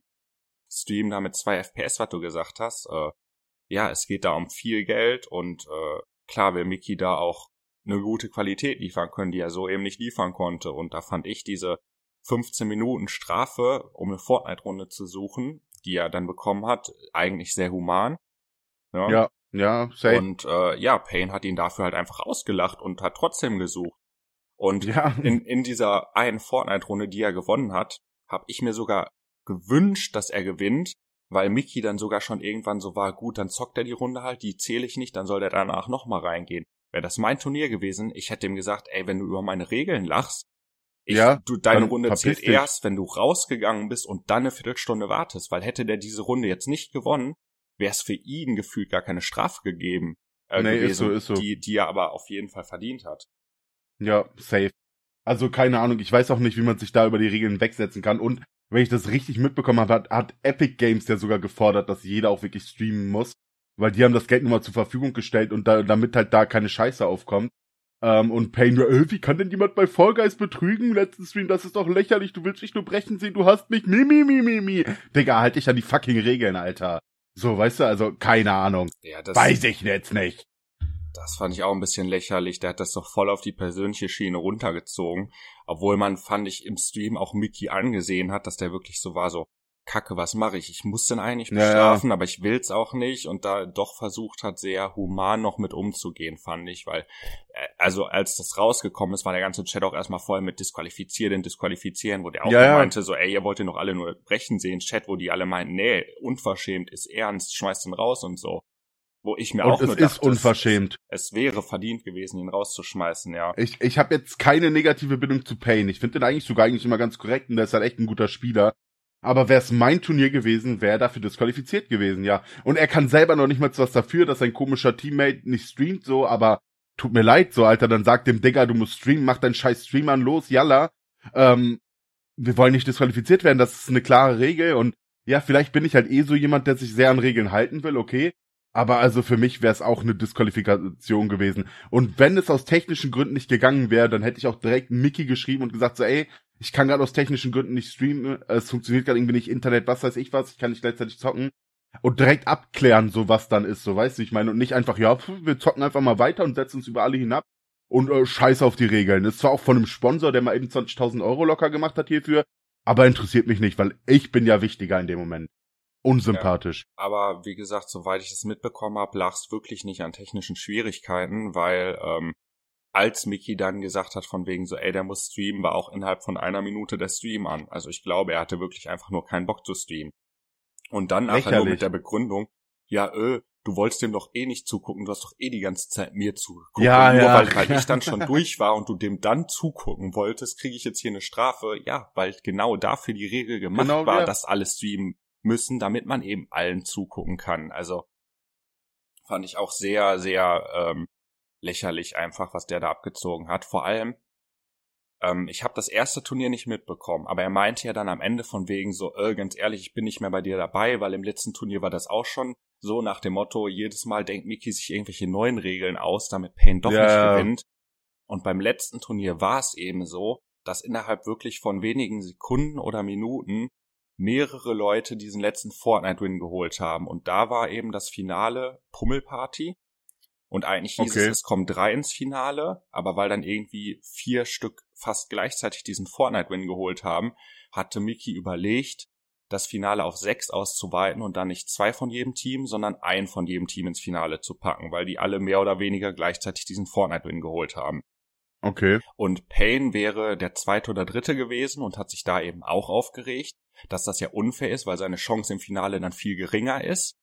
Stream da mit zwei FPS, was du gesagt hast, äh, ja, es geht da um viel Geld und äh, klar will Mickey da auch eine gute Qualität liefern können, die er so eben nicht liefern konnte. Und da fand ich diese 15 Minuten Strafe, um eine Fortnite-Runde zu suchen, die er dann bekommen hat, eigentlich sehr human. Ja, ja, ja safe. Und äh, ja, Payne hat ihn dafür halt einfach ausgelacht und hat trotzdem gesucht. Und ja. in, in dieser einen Fortnite-Runde, die er gewonnen hat, habe ich mir sogar gewünscht, dass er gewinnt, weil Mickey dann sogar schon irgendwann so war, gut, dann zockt er die Runde halt, die zähle ich nicht, dann soll der danach nochmal reingehen. Wäre das mein Turnier gewesen, ich hätte ihm gesagt, ey, wenn du über meine Regeln lachst, ich, ja, du, deine Runde zählt dich. erst, wenn du rausgegangen bist und dann eine Viertelstunde wartest, weil hätte der diese Runde jetzt nicht gewonnen, wäre es für ihn gefühlt gar keine Strafe gegeben, äh, nee, gewesen, ist so, ist so. Die, die er aber auf jeden Fall verdient hat. Ja, safe. Also keine Ahnung, ich weiß auch nicht, wie man sich da über die Regeln wegsetzen kann. Und wenn ich das richtig mitbekommen habe, hat, hat Epic Games ja sogar gefordert, dass jeder auch wirklich streamen muss weil die haben das Geld nun mal zur Verfügung gestellt und da, damit halt da keine Scheiße aufkommt. Ähm, und Payne, äh, wie kann denn jemand bei Fall Guys betrügen? Letzten Stream, das ist doch lächerlich, du willst mich nur brechen sehen, du hast mich, mi, mi, mi, mi, mi. Digga, halt dich an die fucking Regeln, Alter. So, weißt du, also, keine Ahnung. Ja, das Weiß ich jetzt nicht. Das fand ich auch ein bisschen lächerlich. Der hat das doch voll auf die persönliche Schiene runtergezogen. Obwohl man, fand ich, im Stream auch Mickey angesehen hat, dass der wirklich so war, so, Kacke, was mache ich? Ich muss den eigentlich bestrafen, ja, ja. aber ich will's auch nicht und da doch versucht hat, sehr human noch mit umzugehen, fand ich, weil äh, also als das rausgekommen ist, war der ganze Chat auch erstmal voll mit disqualifizieren, disqualifizieren, wo der auch ja, meinte so, ey, ihr wollt ihr noch alle nur brechen sehen, Chat, wo die alle meinten, nee, unverschämt, ist ernst, schmeißt ihn raus und so. Wo ich mir und auch es nur dachte, ist unverschämt. Es, es, wäre verdient gewesen, ihn rauszuschmeißen, ja. Ich, ich habe jetzt keine negative Bindung zu Payne. Ich finde den eigentlich sogar eigentlich immer ganz korrekt und der ist halt echt ein guter Spieler. Aber wäre es mein Turnier gewesen, wäre er dafür disqualifiziert gewesen, ja. Und er kann selber noch nicht mal was dafür, dass sein komischer Teammate nicht streamt, so, aber tut mir leid, so, Alter, dann sagt dem Digger, du musst streamen, mach deinen scheiß Stream an, los, yalla. Ähm, wir wollen nicht disqualifiziert werden, das ist eine klare Regel und ja, vielleicht bin ich halt eh so jemand, der sich sehr an Regeln halten will, okay. Aber also für mich wäre es auch eine Disqualifikation gewesen. Und wenn es aus technischen Gründen nicht gegangen wäre, dann hätte ich auch direkt Mickey geschrieben und gesagt so, ey, ich kann gerade aus technischen Gründen nicht streamen, es funktioniert gerade irgendwie nicht Internet, was weiß ich was, ich kann nicht gleichzeitig zocken und direkt abklären, so was dann ist, so weißt du, ich meine, und nicht einfach, ja, wir zocken einfach mal weiter und setzen uns über alle hinab und äh, scheiß auf die Regeln. Ist zwar auch von einem Sponsor, der mal eben 20.000 Euro locker gemacht hat hierfür, aber interessiert mich nicht, weil ich bin ja wichtiger in dem Moment. Unsympathisch. Ja, aber wie gesagt, soweit ich es mitbekommen habe, lag es wirklich nicht an technischen Schwierigkeiten, weil ähm, als Mickey dann gesagt hat von wegen so, ey, der muss streamen, war auch innerhalb von einer Minute der Stream an. Also ich glaube, er hatte wirklich einfach nur keinen Bock zu streamen. Und dann nachher nur mit der Begründung, ja, äh, du wolltest dem doch eh nicht zugucken, du hast doch eh die ganze Zeit mir zugeguckt. Ja, nur ja. weil, weil ich dann schon durch war und du dem dann zugucken wolltest, kriege ich jetzt hier eine Strafe. Ja, weil genau dafür die Regel gemacht genau, war, ja. dass alle streamen müssen, damit man eben allen zugucken kann. Also fand ich auch sehr, sehr ähm, lächerlich einfach, was der da abgezogen hat. Vor allem, ähm, ich habe das erste Turnier nicht mitbekommen, aber er meinte ja dann am Ende von wegen so, äh, ganz ehrlich, ich bin nicht mehr bei dir dabei, weil im letzten Turnier war das auch schon so nach dem Motto, jedes Mal denkt Mickey sich irgendwelche neuen Regeln aus, damit Payne doch ja. nicht gewinnt. Und beim letzten Turnier war es eben so, dass innerhalb wirklich von wenigen Sekunden oder Minuten mehrere Leute diesen letzten Fortnite-Win geholt haben. Und da war eben das Finale Pummelparty. Und eigentlich hieß okay. es, es kommen drei ins Finale, aber weil dann irgendwie vier Stück fast gleichzeitig diesen Fortnite-Win geholt haben, hatte Mickey überlegt, das Finale auf sechs auszuweiten und dann nicht zwei von jedem Team, sondern ein von jedem Team ins Finale zu packen, weil die alle mehr oder weniger gleichzeitig diesen Fortnite-Win geholt haben. Okay. Und Payne wäre der zweite oder dritte gewesen und hat sich da eben auch aufgeregt, dass das ja unfair ist, weil seine Chance im Finale dann viel geringer ist.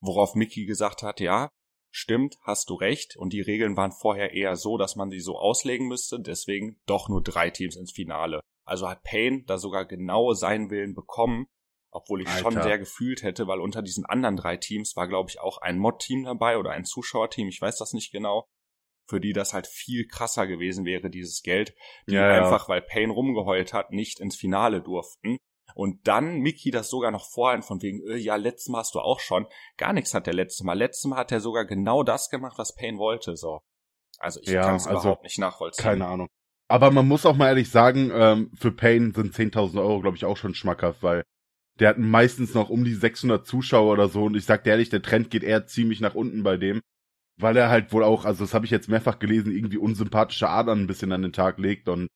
Worauf Mickey gesagt hat, ja, stimmt, hast du recht. Und die Regeln waren vorher eher so, dass man sie so auslegen müsste, deswegen doch nur drei Teams ins Finale. Also hat Payne da sogar genau seinen Willen bekommen, obwohl ich Alter. schon sehr gefühlt hätte, weil unter diesen anderen drei Teams war, glaube ich, auch ein Mod-Team dabei oder ein Zuschauerteam, ich weiß das nicht genau für die das halt viel krasser gewesen wäre, dieses Geld, die ja, einfach, ja. weil Payne rumgeheult hat, nicht ins Finale durften. Und dann Mickey das sogar noch vorhin von wegen, äh, ja, letztes Mal hast du auch schon. Gar nichts hat der letzte Mal. Letztes Mal hat er sogar genau das gemacht, was Payne wollte, so. Also ich ja, kann es also, überhaupt nicht nachvollziehen. Keine Ahnung. Aber man muss auch mal ehrlich sagen, ähm, für Payne sind 10.000 Euro, glaube ich, auch schon schmackhaft, weil der hat meistens noch um die 600 Zuschauer oder so und ich sag dir ehrlich, der Trend geht eher ziemlich nach unten bei dem weil er halt wohl auch, also das habe ich jetzt mehrfach gelesen, irgendwie unsympathische Adern ein bisschen an den Tag legt und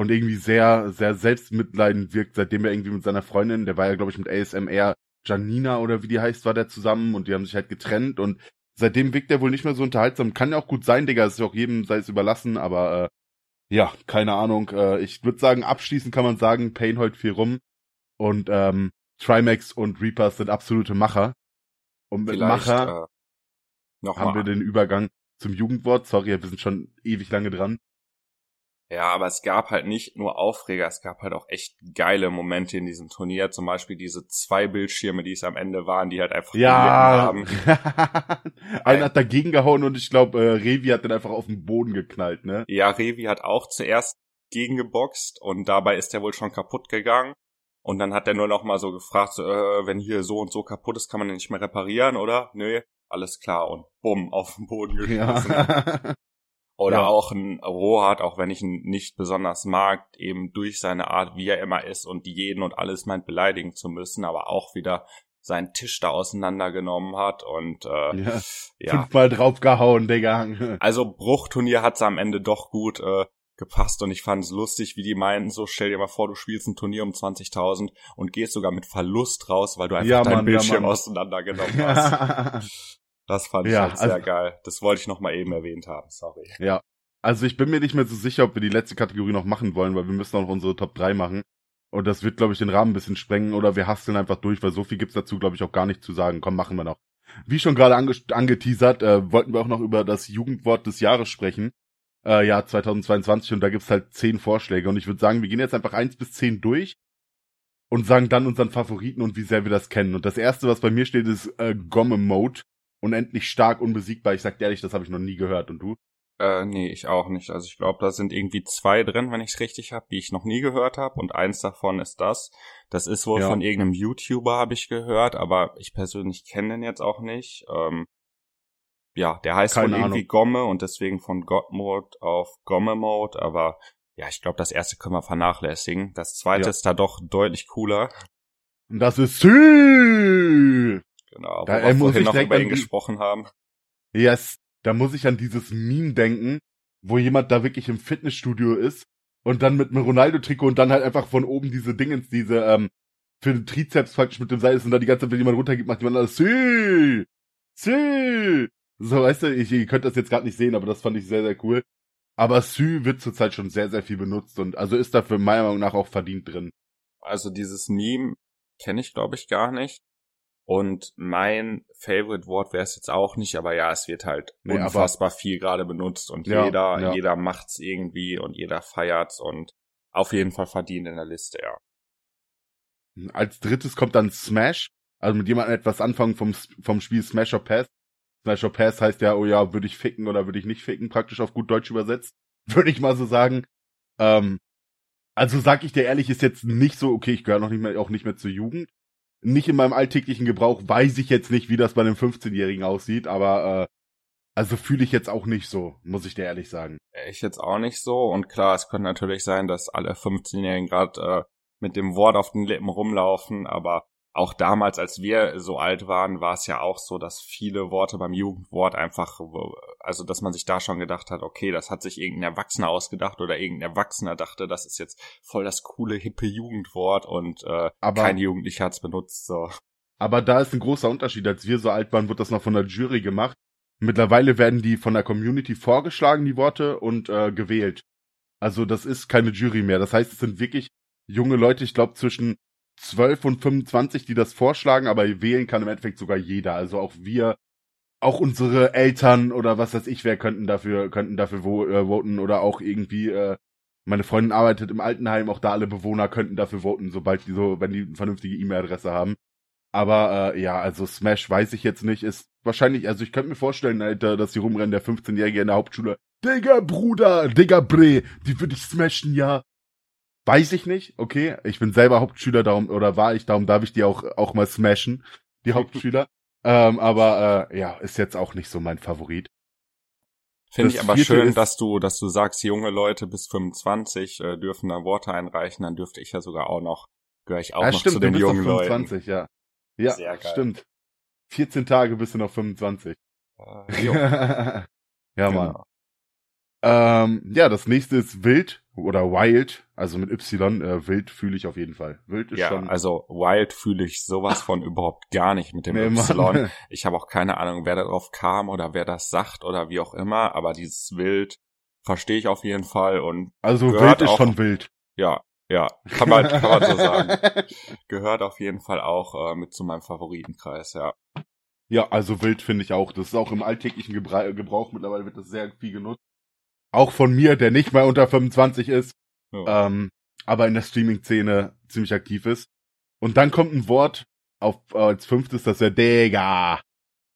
und irgendwie sehr, sehr selbstmitleidend wirkt, seitdem er irgendwie mit seiner Freundin, der war ja, glaube ich, mit ASMR Janina oder wie die heißt, war der zusammen und die haben sich halt getrennt und seitdem wirkt er wohl nicht mehr so unterhaltsam. Kann ja auch gut sein, Digga, ist ja auch jedem sei es überlassen, aber äh, ja, keine Ahnung. Äh, ich würde sagen, abschließend kann man sagen, Payne heult viel rum und ähm, Trimax und Reapers sind absolute Macher. Und mit Vielleicht, Macher äh, Nochmal. haben wir den Übergang zum Jugendwort. Sorry, wir sind schon ewig lange dran. Ja, aber es gab halt nicht nur Aufreger, es gab halt auch echt geile Momente in diesem Turnier. Zum Beispiel diese zwei Bildschirme, die es am Ende waren, die halt einfach ja. haben. Einer hat dagegen gehauen und ich glaube, äh, Revi hat dann einfach auf den Boden geknallt, ne? Ja, Revi hat auch zuerst gegengeboxt und dabei ist er wohl schon kaputt gegangen. Und dann hat er nur noch mal so gefragt, so, äh, wenn hier so und so kaputt ist, kann man den nicht mehr reparieren, oder? Nö alles klar und bumm, auf den Boden geschmissen. Ja. Oder ja. auch ein Rohat, auch wenn ich ihn nicht besonders mag, eben durch seine Art, wie er immer ist und jeden und alles meint beleidigen zu müssen, aber auch wieder seinen Tisch da auseinandergenommen hat und äh, ja. ja. fünfmal draufgehauen, Digga. Also Bruchturnier hat's am Ende doch gut äh, gepasst und ich fand es lustig, wie die meinten, so stell dir mal vor, du spielst ein Turnier um 20.000 und gehst sogar mit Verlust raus, weil du einfach ja, dein Bildschirm ja, auseinandergenommen hast. Das fand ich ja, halt sehr also, geil. Das wollte ich noch mal eben erwähnt haben, sorry. Ja. Also ich bin mir nicht mehr so sicher, ob wir die letzte Kategorie noch machen wollen, weil wir müssen auch noch unsere Top 3 machen. Und das wird, glaube ich, den Rahmen ein bisschen sprengen oder wir hasteln einfach durch, weil so viel gibt's dazu, glaube ich, auch gar nicht zu sagen. Komm, machen wir noch. Wie schon gerade ange angeteasert, äh, wollten wir auch noch über das Jugendwort des Jahres sprechen. Äh, ja, 2022 und da gibt's halt zehn Vorschläge. Und ich würde sagen, wir gehen jetzt einfach eins bis zehn durch und sagen dann unseren Favoriten und wie sehr wir das kennen. Und das erste, was bei mir steht, ist äh, Gomme Mode unendlich stark, unbesiegbar. Ich sag dir ehrlich, das habe ich noch nie gehört. Und du? Äh, nee, ich auch nicht. Also ich glaube, da sind irgendwie zwei drin, wenn ich es richtig habe, die ich noch nie gehört habe. Und eins davon ist das. Das ist wohl ja. von irgendeinem YouTuber, habe ich gehört, aber ich persönlich kenne den jetzt auch nicht. Ähm, ja, der heißt Keine wohl irgendwie Gomme und deswegen von God Mode auf Gomme Mode, aber ja, ich glaube, das erste können wir vernachlässigen. Das zweite ja. ist da doch deutlich cooler. Und das ist Sü! Genau, da, wo wir vorhin noch über ihn gesprochen haben. Yes, da muss ich an dieses Meme denken, wo jemand da wirklich im Fitnessstudio ist und dann mit einem Ronaldo-Trikot und dann halt einfach von oben diese Dingens, diese, ähm, für den Trizeps praktisch mit dem Seil ist und dann die ganze Zeit, wenn jemand runtergeht, macht jemand alles Sü! Sü! So, weißt du, ich, ihr könnt das jetzt gerade nicht sehen, aber das fand ich sehr, sehr cool. Aber Sü wird zurzeit schon sehr, sehr viel benutzt und also ist dafür meiner Meinung nach auch verdient drin. Also dieses Meme kenne ich, glaube ich, gar nicht. Und mein Favorite Wort wäre es jetzt auch nicht, aber ja, es wird halt nee, unfassbar viel gerade benutzt und ja, jeder, ja. jeder macht's irgendwie und jeder feiert's und auf jeden Fall verdient in der Liste, ja. Als drittes kommt dann Smash, also mit jemandem etwas anfangen vom, vom Spiel Smash or Pass. Smash or Pass heißt ja, oh ja, würde ich ficken oder würde ich nicht ficken, praktisch auf gut Deutsch übersetzt, würde ich mal so sagen. Ähm, also sag ich dir ehrlich, ist jetzt nicht so, okay, ich gehöre noch nicht mehr, auch nicht mehr zur Jugend. Nicht in meinem alltäglichen Gebrauch, weiß ich jetzt nicht, wie das bei einem 15-Jährigen aussieht, aber äh, also fühle ich jetzt auch nicht so, muss ich dir ehrlich sagen. Ich jetzt auch nicht so. Und klar, es könnte natürlich sein, dass alle 15-Jährigen gerade äh, mit dem Wort auf den Lippen rumlaufen, aber auch damals, als wir so alt waren, war es ja auch so, dass viele Worte beim Jugendwort einfach, also dass man sich da schon gedacht hat, okay, das hat sich irgendein Erwachsener ausgedacht oder irgendein Erwachsener dachte, das ist jetzt voll das coole, hippe Jugendwort und äh, aber, kein Jugendlicher hat's benutzt. So. Aber da ist ein großer Unterschied. Als wir so alt waren, wurde das noch von der Jury gemacht. Mittlerweile werden die von der Community vorgeschlagen, die Worte, und äh, gewählt. Also das ist keine Jury mehr. Das heißt, es sind wirklich junge Leute, ich glaube zwischen 12 und 25, die das vorschlagen, aber wählen kann im Endeffekt sogar jeder. Also auch wir, auch unsere Eltern oder was weiß ich, wer könnten dafür, könnten dafür wo, äh, voten oder auch irgendwie, äh, meine Freundin arbeitet im Altenheim, auch da alle Bewohner könnten dafür voten, sobald die so, wenn die eine vernünftige E-Mail-Adresse haben. Aber äh, ja, also Smash weiß ich jetzt nicht, ist wahrscheinlich, also ich könnte mir vorstellen, Alter, dass die rumrennen, der 15-Jährige in der Hauptschule. Digga, Bruder, Digga, Bre, die würde ich smashen, ja. Weiß ich nicht, okay. Ich bin selber Hauptschüler, darum, oder war ich, darum darf ich die auch, auch mal smashen, die Hauptschüler. ähm, aber äh, ja, ist jetzt auch nicht so mein Favorit. Finde ich aber schön, dass du, dass du sagst, junge Leute bis 25 äh, dürfen da Worte einreichen, dann dürfte ich ja sogar auch noch, gehöre ich auch ja, noch stimmt, zu den jungen 25, Leuten. Ja, ja stimmt. 14 Tage bist du noch 25. Äh, ja, genau. Ähm, ja, das nächste ist Wild oder Wild, also mit Y. Äh, wild fühle ich auf jeden Fall. Wild ist ja, schon. Also Wild fühle ich sowas von überhaupt gar nicht mit dem nee, Y. Mann. Ich habe auch keine Ahnung, wer darauf kam oder wer das sagt oder wie auch immer, aber dieses Wild verstehe ich auf jeden Fall und. Also Wild ist auch, schon wild. Ja, ja, kann man, kann man so sagen. Gehört auf jeden Fall auch äh, mit zu meinem Favoritenkreis, ja. Ja, also wild finde ich auch. Das ist auch im alltäglichen Gebrauch mittlerweile wird das sehr viel genutzt. Auch von mir, der nicht mal unter 25 ist, ja. ähm, aber in der Streaming-Szene ziemlich aktiv ist. Und dann kommt ein Wort auf als fünftes, das wäre Digga.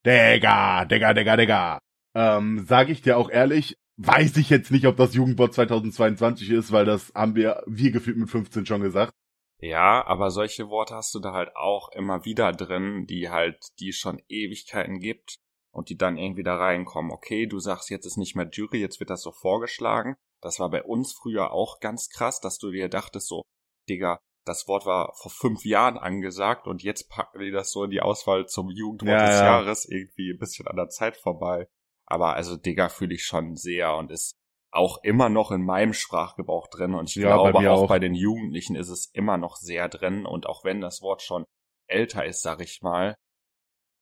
Digga, Digga, Digga, Digga. Ähm, sag ich dir auch ehrlich, weiß ich jetzt nicht, ob das Jugendwort 2022 ist, weil das haben wir, wir gefühlt mit 15 schon gesagt. Ja, aber solche Worte hast du da halt auch immer wieder drin, die halt, die schon Ewigkeiten gibt und die dann irgendwie da reinkommen. Okay, du sagst, jetzt ist nicht mehr Jury, jetzt wird das so vorgeschlagen. Das war bei uns früher auch ganz krass, dass du dir dachtest so, Digga, das Wort war vor fünf Jahren angesagt und jetzt packen die das so in die Auswahl zum Jugendwort ja, des ja. Jahres irgendwie ein bisschen an der Zeit vorbei. Aber also Digga fühle ich schon sehr und ist auch immer noch in meinem Sprachgebrauch drin und ich ja, glaube auch, auch bei den Jugendlichen ist es immer noch sehr drin und auch wenn das Wort schon älter ist, sag ich mal,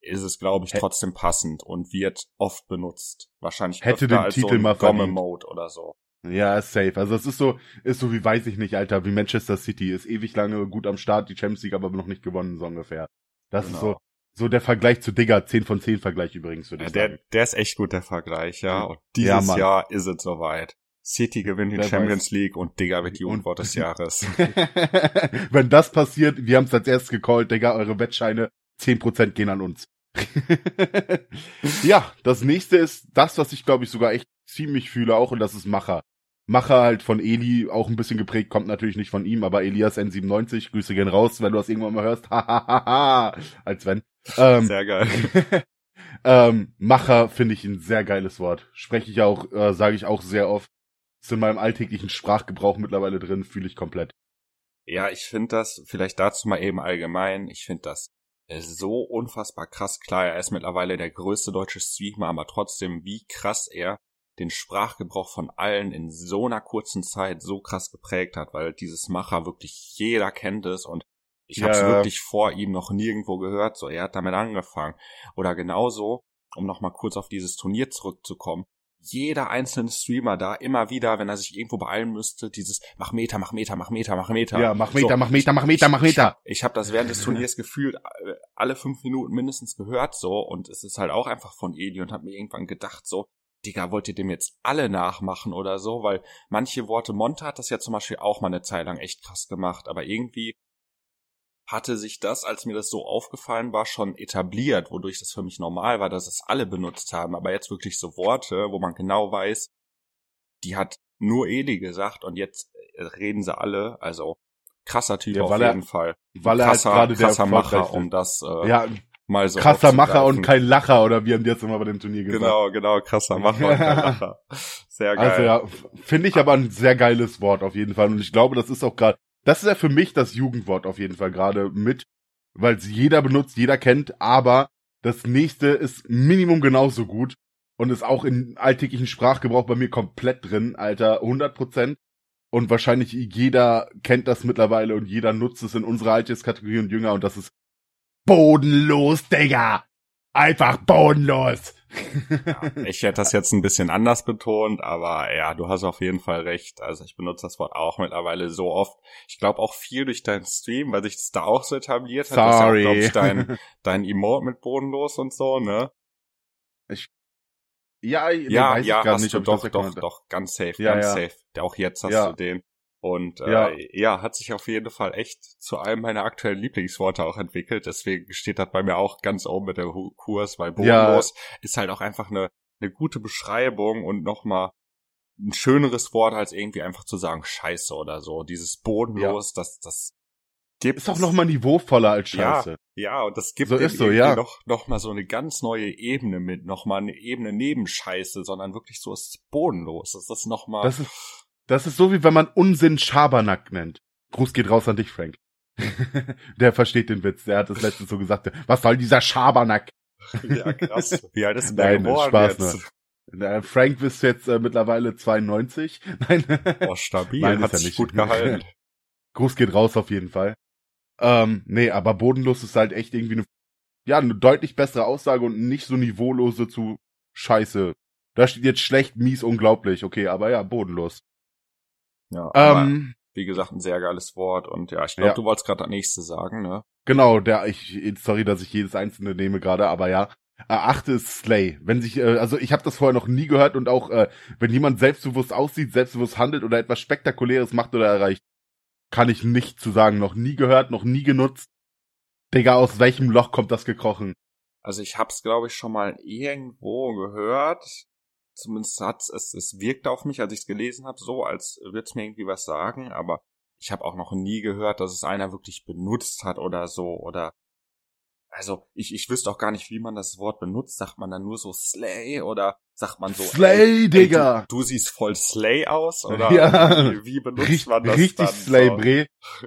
ist es, glaube ich, trotzdem passend und wird oft benutzt. Wahrscheinlich hätte den als Titel so mal Gomme Mode oder so. Ja, safe. Also es ist so, ist so wie weiß ich nicht, Alter, wie Manchester City ist ewig lange gut am Start, die Champions League aber noch nicht gewonnen, so ungefähr. Das genau. ist so, so der Vergleich zu Digger, 10 von 10 Vergleich übrigens, würde ich ja, sagen. Der, der ist echt gut, der Vergleich, ja. Und dieses ja, Jahr ist es soweit. City gewinnt die Wer Champions weiß. League und Digga wird Jugendwort des Jahres. Wenn das passiert, wir haben es als erstes gecallt, Digga, eure Wettscheine, 10% gehen an uns. ja, das nächste ist das, was ich glaube ich sogar echt ziemlich fühle auch und das ist Macher. Macher halt von Eli, auch ein bisschen geprägt, kommt natürlich nicht von ihm, aber Elias N97, Grüße gern raus, wenn du das irgendwann mal hörst, hahaha, als wenn. Ähm, sehr geil. ähm, Macher finde ich ein sehr geiles Wort. Spreche ich auch, äh, sage ich auch sehr oft. Ist in meinem alltäglichen Sprachgebrauch mittlerweile drin, fühle ich komplett. Ja, ich finde das, vielleicht dazu mal eben allgemein, ich finde das so unfassbar krass. Klar, er ist mittlerweile der größte deutsche Streamer, aber trotzdem, wie krass er den Sprachgebrauch von allen in so einer kurzen Zeit so krass geprägt hat, weil dieses Macher wirklich jeder kennt es und ich ja, habe es wirklich vor ihm noch nirgendwo gehört, so er hat damit angefangen. Oder genauso, um nochmal kurz auf dieses Turnier zurückzukommen, jeder einzelne Streamer da immer wieder, wenn er sich irgendwo beeilen müsste, dieses mach Meter, mach Meter, mach Meter, mach Meter. Ja, mach Meter, so, mach Meter, mach Meter, mach Meter. Ich, ich habe das während des Turniers gefühlt äh, alle fünf Minuten mindestens gehört so und es ist halt auch einfach von Eli und hab mir irgendwann gedacht so, Digga, wollt ihr dem jetzt alle nachmachen oder so? Weil manche Worte, Monte hat das ja zum Beispiel auch mal eine Zeit lang echt krass gemacht, aber irgendwie hatte sich das, als mir das so aufgefallen war, schon etabliert, wodurch das für mich normal war, dass es alle benutzt haben. Aber jetzt wirklich so Worte, wo man genau weiß, die hat nur Eli gesagt und jetzt reden sie alle. Also krasser Typ Ja, auf er- jeden Fall. Weil er halt krasser, gerade der krasser Macher, erfolgreichste- um das äh, Ja, mal so krasser Macher und kein Lacher, oder wie haben die jetzt immer bei dem Turnier gesagt? Genau, genau, krasser Macher und kein Lacher. Sehr geil. Also ja, finde ich aber ein sehr geiles Wort auf jeden Fall. Und ich glaube, das ist auch gerade, das ist ja für mich das Jugendwort auf jeden Fall gerade mit, weil es jeder benutzt, jeder kennt, aber das nächste ist Minimum genauso gut und ist auch im alltäglichen Sprachgebrauch bei mir komplett drin, Alter, 100 Prozent. Und wahrscheinlich jeder kennt das mittlerweile und jeder nutzt es in unserer Alterskategorie und jünger und das ist bodenlos, Digga! Einfach bodenlos! Ich hätte das jetzt ein bisschen anders betont, aber ja, du hast auf jeden Fall recht. Also ich benutze das Wort auch mittlerweile so oft. Ich glaube auch viel durch deinen Stream, weil sich das da auch so etabliert hat. Das ist ja Sorry. ich, dein, dein Emote mit bodenlos und so, ne? ja, Ja, weiß ich ja, grad hast nicht, du ob ich doch, doch, doch, ganz safe, Ja, ganz ja. safe. Auch jetzt hast Ja. du den. Und äh, Ja. ja. hat sich auf jeden Fall echt zu einem meiner aktuellen Lieblingsworte auch entwickelt. Deswegen steht das bei mir auch ganz oben mit der Kurs, weil Ja. bodenlos ist halt auch einfach eine, eine gute Beschreibung und nochmal ein schöneres Wort, als irgendwie einfach zu sagen Scheiße oder so. Dieses bodenlos, das, das gibt Ist auch noch mal niveauvoller als Ja. Scheiße. ja, und das gibt So ist so, ja. noch, noch mal so eine ganz neue Ebene mit, noch mal eine Ebene neben Scheiße, sondern wirklich so ist es bodenlos. Das ist noch mal, Das ist, das ist so, wie wenn man Unsinn Schabernack nennt. Gruß geht raus an dich, Frank. der versteht den Witz. Der hat das letztens so gesagt. Was soll dieser Schabernack? ja krass. Wie alt ist denn der Nein, Spaß jetzt? Der Frank ist jetzt äh, mittlerweile 92. Nein. Oh, stabil, Nein, hat er sich nicht. gut gehalten. Gruß geht raus auf jeden Fall. Ähm, nee, aber bodenlos ist halt echt irgendwie eine, ja, eine deutlich bessere Aussage und nicht so niveaulose zu Scheiße. Da steht jetzt schlecht, mies, unglaublich. Okay, aber ja, bodenlos. Ja, Ähm, wie gesagt, ein sehr geiles Wort und ja, ich glaube, Ja. du wolltest gerade das nächste sagen, ne? Genau, der, ich, sorry, dass ich jedes einzelne nehme gerade, aber ja. Äh, achte ist Slay. Wenn sich, äh, also ich habe das vorher noch nie gehört und auch, äh, wenn jemand selbstbewusst aussieht, selbstbewusst handelt oder etwas Spektakuläres macht oder erreicht, kann ich nicht zu sagen. Noch nie gehört, noch nie genutzt. Digga, aus welchem Loch kommt das gekrochen? Also ich hab's, glaube ich, schon mal irgendwo gehört. Zumindest hat's es, es wirkte auf mich, als ich es gelesen habe, so, als würde es mir irgendwie was sagen, aber ich habe auch noch nie gehört, dass es einer wirklich benutzt hat oder so oder also ich, ich wüsste auch gar nicht, wie man das Wort benutzt. Sagt man dann nur so Slay oder sagt man so Slay, ey, Digga! Ey, du, du siehst voll Slay aus oder Ja. wie, wie benutzt Richt, man das richtig dann Slay, so? Bre.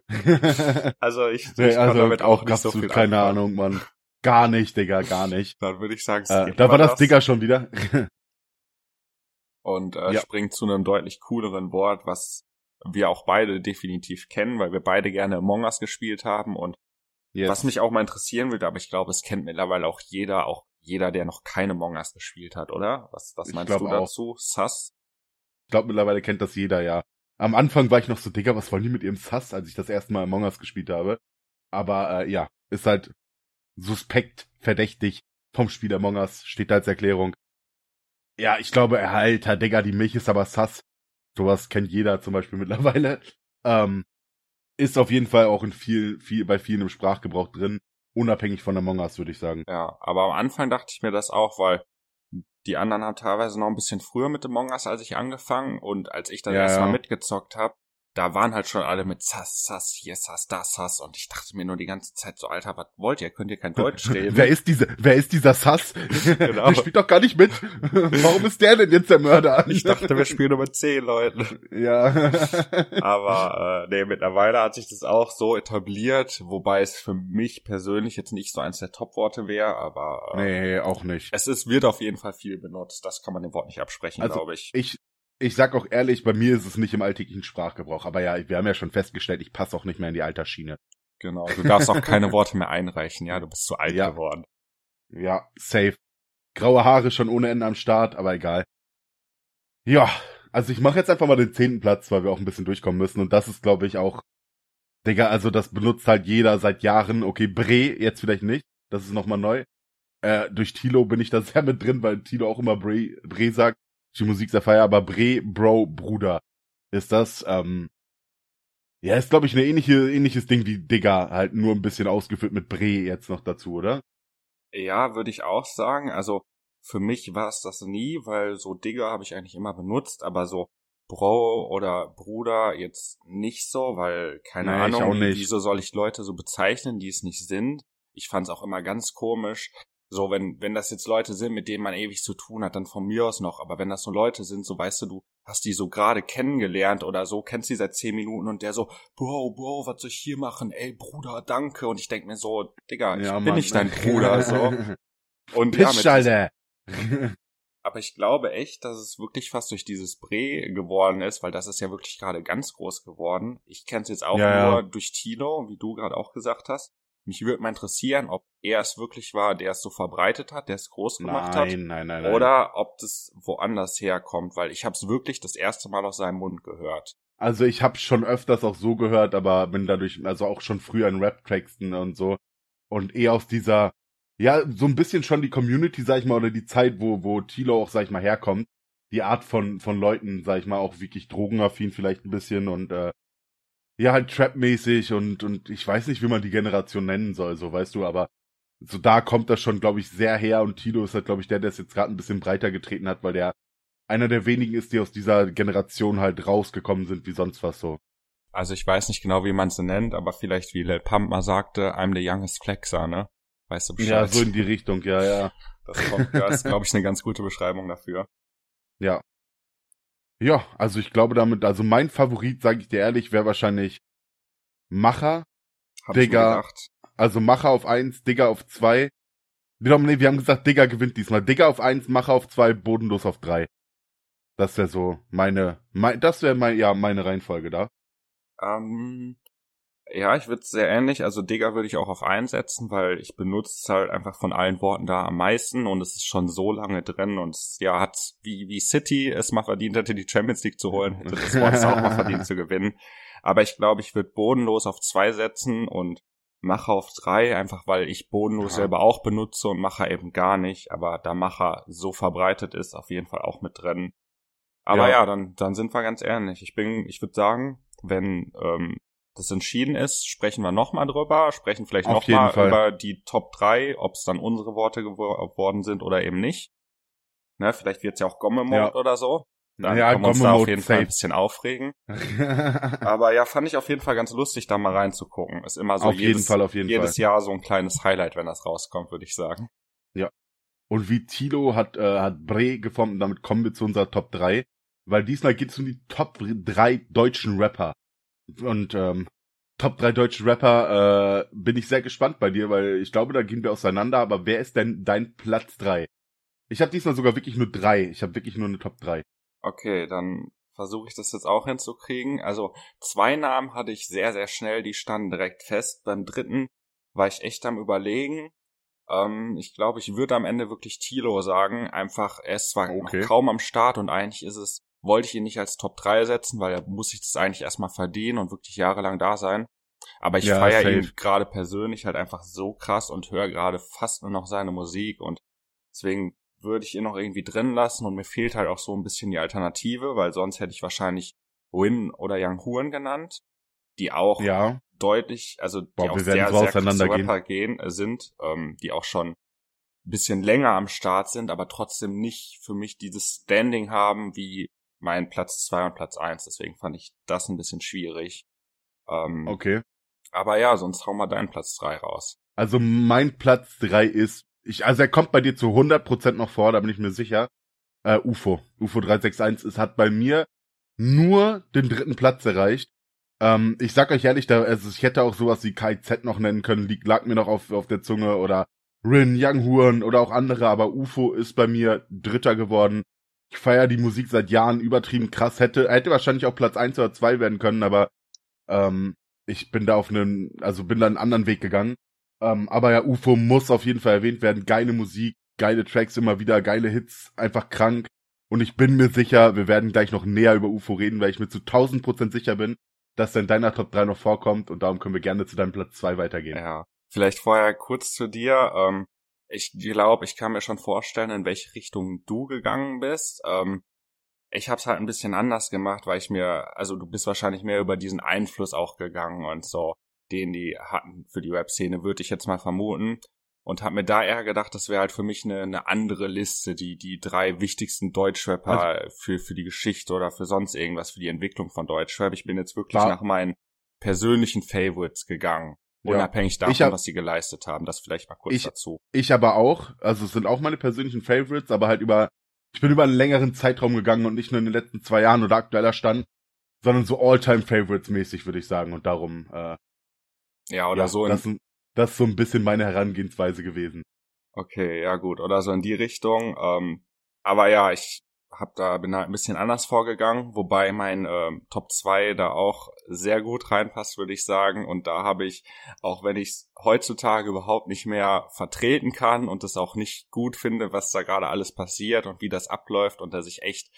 Also ich, ich nee, kann also damit auch nicht so viel keine anfangen. Ahnung, Mann. Gar nicht, Digga, gar nicht. Dann würde ich sagen, Äh, da war das Digga schon wieder. Und äh, Ja. springt zu einem deutlich cooleren Wort, was wir auch beide definitiv kennen, weil wir beide gerne Among Us gespielt haben und Yes. was mich auch mal interessieren würde, aber ich glaube, es kennt mittlerweile auch jeder, auch jeder, der noch keine Among Us gespielt hat, oder? Was, was meinst du auch. dazu? Sass? Ich glaube, mittlerweile kennt das jeder, ja. Am Anfang war ich noch so, Digga, was wollen die mit ihrem Sass, als ich das erste Mal Among Us gespielt habe. Aber äh, ja, ist halt suspekt, verdächtig vom Spiel Among Us, steht da als Erklärung. Ja, ich glaube, Alter, Digga, die Milch ist aber Sass. Sowas kennt jeder zum Beispiel mittlerweile. Ähm, ist auf jeden Fall auch in viel, viel, bei vielen im Sprachgebrauch drin. Unabhängig von Among Us, würde ich sagen. Ja, aber am Anfang dachte ich mir das auch, weil die anderen haben teilweise noch ein bisschen früher mit Among Us als ich angefangen und als ich dann Ja, erstmal ja. mitgezockt habe, da waren halt schon alle mit Sass, Sass, hier Sass, da Sass und ich dachte mir nur die ganze Zeit so, Alter, was wollt ihr? Könnt ihr kein Deutsch reden? Wer ist dieser, wer ist dieser Sass? Genau. Der spielt doch gar nicht mit. Warum ist der denn jetzt der Mörder? ich dachte, wir spielen nur mit zehn Leuten. Ja. Aber äh, nee, mittlerweile hat sich das auch so etabliert, wobei es für mich persönlich jetzt nicht so eins der Top-Worte wäre, aber äh, nee, auch nicht. es ist, wird auf jeden Fall viel benutzt. Das kann man dem Wort nicht absprechen, Also, glaube ich. Ich, ich sag auch ehrlich, bei mir ist es nicht im alltäglichen Sprachgebrauch. Aber ja, wir haben ja schon festgestellt, ich passe auch nicht mehr in die Altersschiene. Genau. Du darfst auch keine Worte mehr einreichen, ja, du bist zu alt Ja. geworden. Ja, safe. Graue Haare schon ohne Ende am Start, aber egal. Ja, also ich mache jetzt einfach mal den zehnten Platz, weil wir auch ein bisschen durchkommen müssen. Und das ist, glaube ich, auch, Digga, also das benutzt halt jeder seit Jahren. Okay, Bre, jetzt vielleicht nicht. Das ist nochmal neu. Äh, durch Tilo bin ich da sehr mit drin, weil Tilo auch immer Bre, Bre sagt. Die Musik sehr feier, aber Bre, Bro, Bruder ist das. Ähm, ja, ist, glaube ich, ein ähnliche, ähnliches Ding wie Digga, halt nur ein bisschen ausgeführt mit Bre jetzt noch dazu, oder? Ja, würde ich auch sagen. Also für mich war es das nie, weil so Digger habe ich eigentlich immer benutzt, aber so Bro oder Bruder jetzt nicht so, weil keine nee, Ahnung, wieso soll ich Leute so bezeichnen, die es nicht sind. Ich fand es auch immer ganz komisch. So, wenn, wenn das jetzt Leute sind, mit denen man ewig zu tun hat, dann von mir aus noch. Aber wenn das so Leute sind, so weißt du, du hast die so gerade kennengelernt oder so, kennst die seit zehn Minuten und der so, Bro, Bro, was soll ich hier machen? Ey, Bruder, danke. Und ich denk mir so, Digga, ich ja, bin Mann. nicht dein Bruder, so. Und Pitch, ja, Alter. aber ich glaube echt, dass es wirklich fast durch dieses Bre geworden ist, weil das ist ja wirklich gerade ganz groß geworden. Ich kenne es jetzt auch ja, nur durch Tino, wie du gerade auch gesagt hast. Mich würde mal interessieren, ob er es wirklich war, der es so verbreitet hat, der es groß gemacht nein, hat. Nein, nein, nein. Oder ob das woanders herkommt, weil ich habe es wirklich das erste Mal aus seinem Mund gehört. Also ich habe schon öfters auch so gehört, aber bin dadurch, also auch schon früher in Rap-Texten und so. Und eher aus dieser, ja, so ein bisschen schon die Community, sag ich mal, oder die Zeit, wo, wo Tilo auch, sag ich mal, herkommt. Die Art von, von Leuten, sag ich mal, auch wirklich drogenaffin vielleicht ein bisschen und äh, ja, halt Trap-mäßig und, und ich weiß nicht, wie man die Generation nennen soll, so weißt du, aber so da kommt das schon, glaube ich, sehr her und Tilo ist halt, glaube ich, der, der es jetzt gerade ein bisschen breiter getreten hat, weil der einer der wenigen ist, die aus dieser Generation halt rausgekommen sind, wie sonst was so. Also ich weiß nicht genau, wie man es nennt, aber vielleicht wie Lil Pump mal sagte, I'm the youngest Flexer, ne? Weißt du Bescheid? Ja, so in die Richtung, ja, ja. Das, kommt, das ist, glaube ich, eine ganz gute Beschreibung dafür. Ja, ja, also ich glaube damit, also mein Favorit, sage ich dir ehrlich, wäre wahrscheinlich Macher. Hab Digga. Also Macher auf eins, Digga auf zwei. Nee, wir haben gesagt, Digga gewinnt diesmal. Digga auf eins, Macher auf zwei, Bodenlos auf drei. Das wäre so meine, mein, das wäre mein, ja, meine Reihenfolge da. Ähm, ja, ich würde sehr ähnlich. Also Digger würde ich auch auf einsetzen, weil ich benutze es halt einfach von allen Worten da am meisten und es ist schon so lange drin und es, ja, hat wie, wie City es mal verdient hätte, die Champions League zu holen, hätte das Monster auch mal verdient zu gewinnen. Aber ich glaube, ich würde bodenlos auf zwei setzen und Macher auf drei, einfach weil ich bodenlos ja. selber auch benutze und Macher eben gar nicht. Aber da Macher so verbreitet ist, auf jeden Fall auch mit drin. Aber ja, ja dann, dann sind wir ganz ehrlich. Ich bin, ich würde sagen, wenn ähm, das entschieden ist, sprechen wir nochmal drüber, sprechen vielleicht nochmal über die Top 3, ob es dann unsere Worte geworden sind oder eben nicht. Ne, vielleicht wird's ja auch Gomme-Mode ja. oder so. Dann ja, können wir uns da auf jeden safe. Fall ein bisschen aufregen. Aber ja, fand ich auf jeden Fall ganz lustig, da mal reinzugucken. Ist immer so auf jedes, jeden Fall, auf jeden jedes Fall. Jahr so ein kleines Highlight, wenn das rauskommt, würde ich sagen. Ja. Und wie Tilo hat, äh, hat Bre geformt und damit kommen wir zu unserer Top 3. Weil diesmal geht es um die Top 3 deutschen Rapper. Und ähm, Top 3 deutsche Rapper, äh, bin ich sehr gespannt bei dir, weil ich glaube, da gehen wir auseinander, aber wer ist denn dein Platz 3? Ich habe diesmal sogar wirklich nur drei. Ich habe wirklich nur eine Top 3. Okay, dann versuche ich das jetzt auch hinzukriegen. Also zwei Namen hatte ich sehr, sehr schnell, die standen direkt fest. Beim dritten war ich echt am überlegen. Ähm, ich glaube, ich würde am Ende wirklich Tilo sagen. Einfach, er ist zwar okay. kaum am Start und eigentlich ist es wollte ich ihn nicht als Top 3 setzen, weil er muss sich das eigentlich erstmal verdienen und wirklich jahrelang da sein. Aber ich ja, feiere ihn gerade persönlich halt einfach so krass und höre gerade fast nur noch seine Musik und deswegen würde ich ihn noch irgendwie drin lassen und mir fehlt halt auch so ein bisschen die Alternative, weil sonst hätte ich wahrscheinlich Win oder Young Huren genannt, die auch ja. deutlich, also die Boah, auch sehr, sehr krasse Rapper gehen, äh, sind, ähm, die auch schon ein bisschen länger am Start sind, aber trotzdem nicht für mich dieses Standing haben wie mein Platz zwei und Platz eins. Deswegen fand ich das ein bisschen schwierig. Ähm, okay. Aber ja, sonst hau mal deinen Platz drei raus. Also mein Platz drei ist, ich, also er kommt bei dir zu 100% noch vor, da bin ich mir sicher. Äh, UFO. UFO 361. Es hat bei mir nur den dritten Platz erreicht. Ähm, ich sag euch ehrlich, da, also ich hätte auch sowas wie KZ noch nennen können, liegt, lag mir noch auf, auf der Zunge oder Rin, Young Huren oder auch andere, aber UFO ist bei mir Dritter geworden ich feiere die Musik seit Jahren übertrieben krass. Hätte, hätte wahrscheinlich auch Platz eins oder zwei werden können, aber ähm, ich bin da auf einen, also bin da einen anderen Weg gegangen. Ähm, aber ja, UFO muss auf jeden Fall erwähnt werden. Geile Musik, geile Tracks immer wieder, geile Hits, einfach krank. Und ich bin mir sicher, wir werden gleich noch näher über UFO reden, weil ich mir zu 1000 Prozent sicher bin, dass er in deiner Top 3 noch vorkommt und darum können wir gerne zu deinem Platz 2 weitergehen. Ja, vielleicht vorher kurz zu dir. Ähm, ich glaube, ich kann mir schon vorstellen, in welche Richtung du gegangen bist. Ähm, ich habe es halt ein bisschen anders gemacht, weil ich mir, also du bist wahrscheinlich mehr über diesen Einfluss auch gegangen und so, den die hatten für die Web-Szene, würde ich jetzt mal vermuten. und habe mir da eher gedacht, das wäre halt für mich eine, eine andere Liste, die die drei wichtigsten Deutschrapper also, für für die Geschichte oder für sonst irgendwas für die Entwicklung von Deutschrap. Ich bin jetzt wirklich war, nach meinen persönlichen Favorites gegangen. Unabhängig davon, hab, was sie geleistet haben. Das vielleicht mal kurz ich, dazu. Ich aber auch. Also es sind auch meine persönlichen Favorites, aber halt über, ich bin über einen längeren Zeitraum gegangen und nicht nur in den letzten zwei Jahren oder aktueller Stand, sondern so All-Time-Favorites mäßig, würde ich sagen. Und darum, äh, ja, oder ja, so. Das, in, das ist so ein bisschen meine Herangehensweise gewesen. Okay, ja gut. Oder so in die Richtung. Ähm, aber ja, ich hab da bin da ein bisschen anders vorgegangen, wobei mein ähm, Top 2 da auch sehr gut reinpasst, würde ich sagen. Und da habe ich, auch wenn ich es heutzutage überhaupt nicht mehr vertreten kann und es auch nicht gut finde, was da gerade alles passiert und wie das abläuft und dass ich echt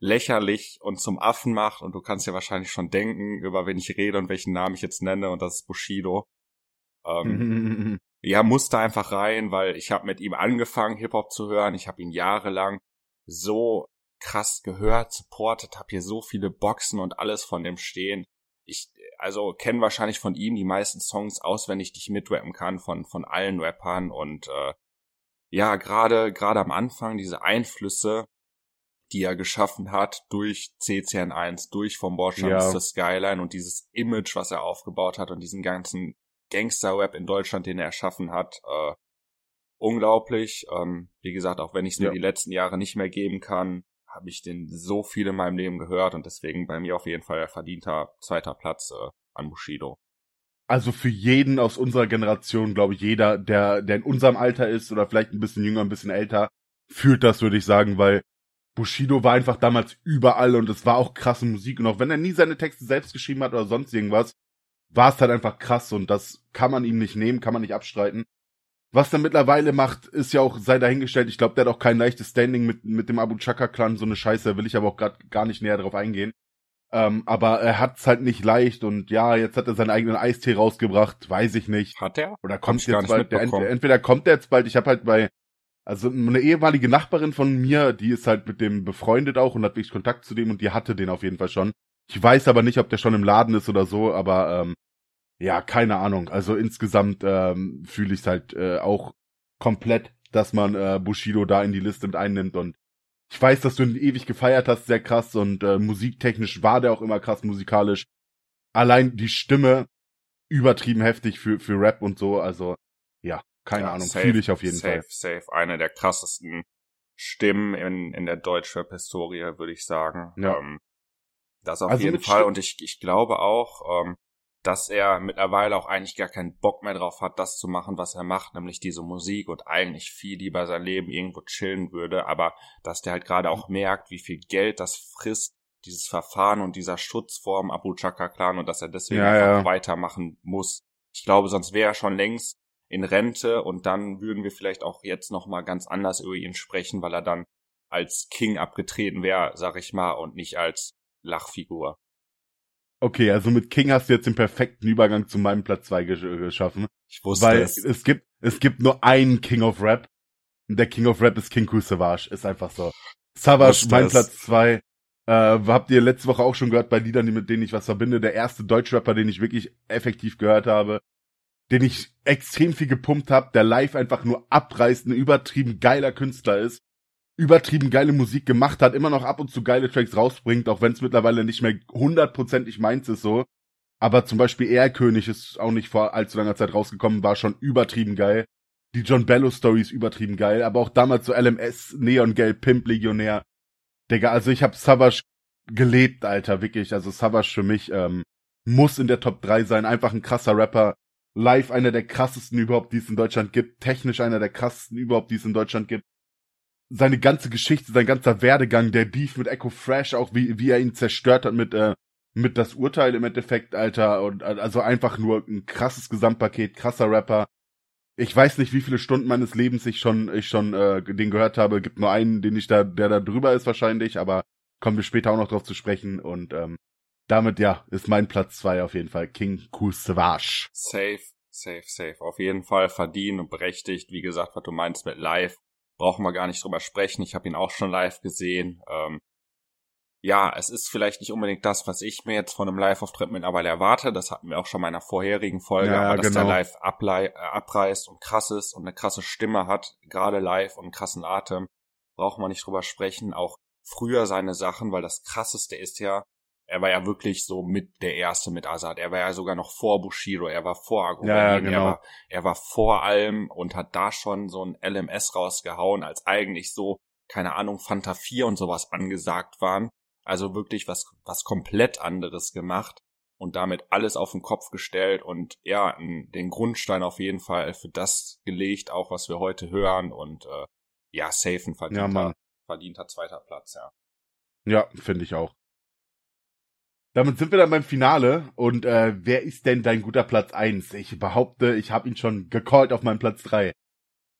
lächerlich und zum Affen macht. Und du kannst ja wahrscheinlich schon denken, über wen ich rede und welchen Namen ich jetzt nenne. Und das ist Bushido. Ähm, ja, musste einfach rein, weil ich habe mit ihm angefangen, Hip-Hop zu hören. Ich habe ihn jahrelang so krass gehört, supportet, habe hier so viele Boxen und alles von dem stehen. Ich also kenne wahrscheinlich von ihm die meisten Songs auswendig, die ich mitrappen kann von von allen Rappern und äh, ja, gerade gerade am Anfang diese Einflüsse, die er geschaffen hat durch CCN1, durch vom Bordstein ja. bis Skyline und dieses Image, was er aufgebaut hat und diesen ganzen Gangster-Rap in Deutschland, den er erschaffen hat, äh, unglaublich. Ähm, wie gesagt, auch wenn ich es mir ja. die letzten Jahre nicht mehr geben kann, habe ich den so viel in meinem Leben gehört und deswegen bei mir auf jeden Fall verdienter zweiter Platz äh, an Bushido. Also für jeden aus unserer Generation, glaube ich, jeder, der, der in unserem Alter ist oder vielleicht ein bisschen jünger, ein bisschen älter, fühlt das, würde ich sagen, weil Bushido war einfach damals überall und es war auch krasse Musik und auch wenn er nie seine Texte selbst geschrieben hat oder sonst irgendwas, war es halt einfach krass und das kann man ihm nicht nehmen, kann man nicht abstreiten. Was er mittlerweile macht, ist ja auch, sei dahingestellt, ich glaube, der hat auch kein leichtes Standing mit, mit dem Abu Chaka-Clan, so eine Scheiße, will ich aber auch gerade gar nicht näher drauf eingehen. Ähm, aber er hat's halt nicht leicht und ja, jetzt hat er seinen eigenen Eistee rausgebracht, weiß ich nicht. Hat er? Oder kommt jetzt bald, der, entweder kommt er jetzt bald, ich habe halt bei, also eine ehemalige Nachbarin von mir, die ist halt mit dem befreundet auch und hat wirklich Kontakt zu dem und die hatte den auf jeden Fall schon. Ich weiß aber nicht, ob der schon im Laden ist oder so, aber ähm, ja, keine Ahnung. Also insgesamt ähm, fühle ich es halt äh, auch komplett, dass man äh, Bushido da in die Liste mit einnimmt und ich weiß, dass du ihn ewig gefeiert hast, sehr krass und äh, musiktechnisch war der auch immer krass musikalisch. Allein die Stimme übertrieben heftig für für Rap und so, also ja, keine ja, Ahnung, fühle ich auf jeden safe, Fall. Safe, safe, eine der krassesten Stimmen in in der Deutschrap-Historie, würde ich sagen. Ja. Ähm, das auf also jeden Fall Stimm und ich ich glaube auch, ähm, dass er mittlerweile auch eigentlich gar keinen Bock mehr drauf hat, das zu machen, was er macht, nämlich diese Musik und eigentlich viel lieber sein Leben irgendwo chillen würde, aber dass der halt gerade auch merkt, wie viel Geld das frisst, dieses Verfahren und dieser Schutz vorm Abu Chaka Clan und dass er deswegen ja, einfach ja. weitermachen muss. Ich glaube, sonst wäre er schon längst in Rente und dann würden wir vielleicht auch jetzt noch mal ganz anders über ihn sprechen, weil er dann als King abgetreten wäre, sag ich mal, und nicht als Lachfigur. Okay, also mit King hast du jetzt den perfekten Übergang zu meinem Platz 2 gesch geschaffen. Ich wusste weil es. es gibt es gibt nur einen King of Rap. Und der King of Rap ist King Ku Savage, ist einfach so. Savage, mein Platz 2. Äh, habt ihr letzte Woche auch schon gehört bei Liedern, mit denen ich was verbinde. Der erste Deutschrapper, den ich wirklich effektiv gehört habe, den ich extrem viel gepumpt habe, der live einfach nur abreißt, ein übertrieben geiler Künstler ist übertrieben geile Musik gemacht hat, immer noch ab und zu geile Tracks rausbringt, auch wenn es mittlerweile nicht mehr hundertprozentig meins ist so. Aber zum Beispiel Erlkönig ist auch nicht vor allzu langer Zeit rausgekommen, war schon übertrieben geil. Die John Bello Story ist übertrieben geil, aber auch damals so LMS, Neon Gelb, Pimp Legionär. Digga, also ich hab Savage gelebt, Alter, wirklich. Also Savage für mich ähm, muss in der Top 3 sein. Einfach ein krasser Rapper. Live einer der krassesten überhaupt, die es in Deutschland gibt. Technisch einer der krassesten überhaupt, die es in Deutschland gibt seine ganze Geschichte, sein ganzer Werdegang, der Beef mit Echo Fresh, auch wie, wie er ihn zerstört hat mit, äh, mit das Urteil im Endeffekt, Alter, und also einfach nur ein krasses Gesamtpaket, krasser Rapper. Ich weiß nicht, wie viele Stunden meines Lebens ich schon, ich schon äh, den gehört habe. Gibt nur einen, den ich da, der da drüber ist wahrscheinlich, aber kommen wir später auch noch drauf zu sprechen. Und ähm, damit ja, ist mein Platz zwei auf jeden Fall King Kusavage. Safe, safe, safe. Auf jeden Fall verdient und berechtigt. Wie gesagt, was du meinst mit live brauchen wir gar nicht drüber sprechen. Ich habe ihn auch schon live gesehen. Ähm, ja, es ist vielleicht nicht unbedingt das, was ich mir jetzt von einem Live-Auftritt mittlerweile erwarte. Das hatten wir auch schon in meiner vorherigen Folge, ja, aber dass genau. der live ablei- äh, abreißt und krass ist und eine krasse Stimme hat, gerade live und einen krassen Atem, braucht man nicht drüber sprechen. Auch früher seine Sachen, weil das krasseste ist ja, er war ja wirklich so mit der erste mit Azad. Er war ja sogar noch vor Bushido, er war vor Agobanin, ja, genau. er, war, er war vor allem und hat da schon so ein LMS rausgehauen, als eigentlich so, keine Ahnung, Fanta 4 und sowas angesagt waren. Also wirklich was, was komplett anderes gemacht und damit alles auf den Kopf gestellt und ja, den Grundstein auf jeden Fall für das gelegt, auch was wir heute hören und äh, ja, safe ein verdienter, ja, verdienter zweiter Platz, ja. Ja, finde ich auch. Damit sind wir dann beim Finale und äh, wer ist denn dein guter Platz eins? Ich behaupte, ich habe ihn schon gecallt auf meinem Platz drei.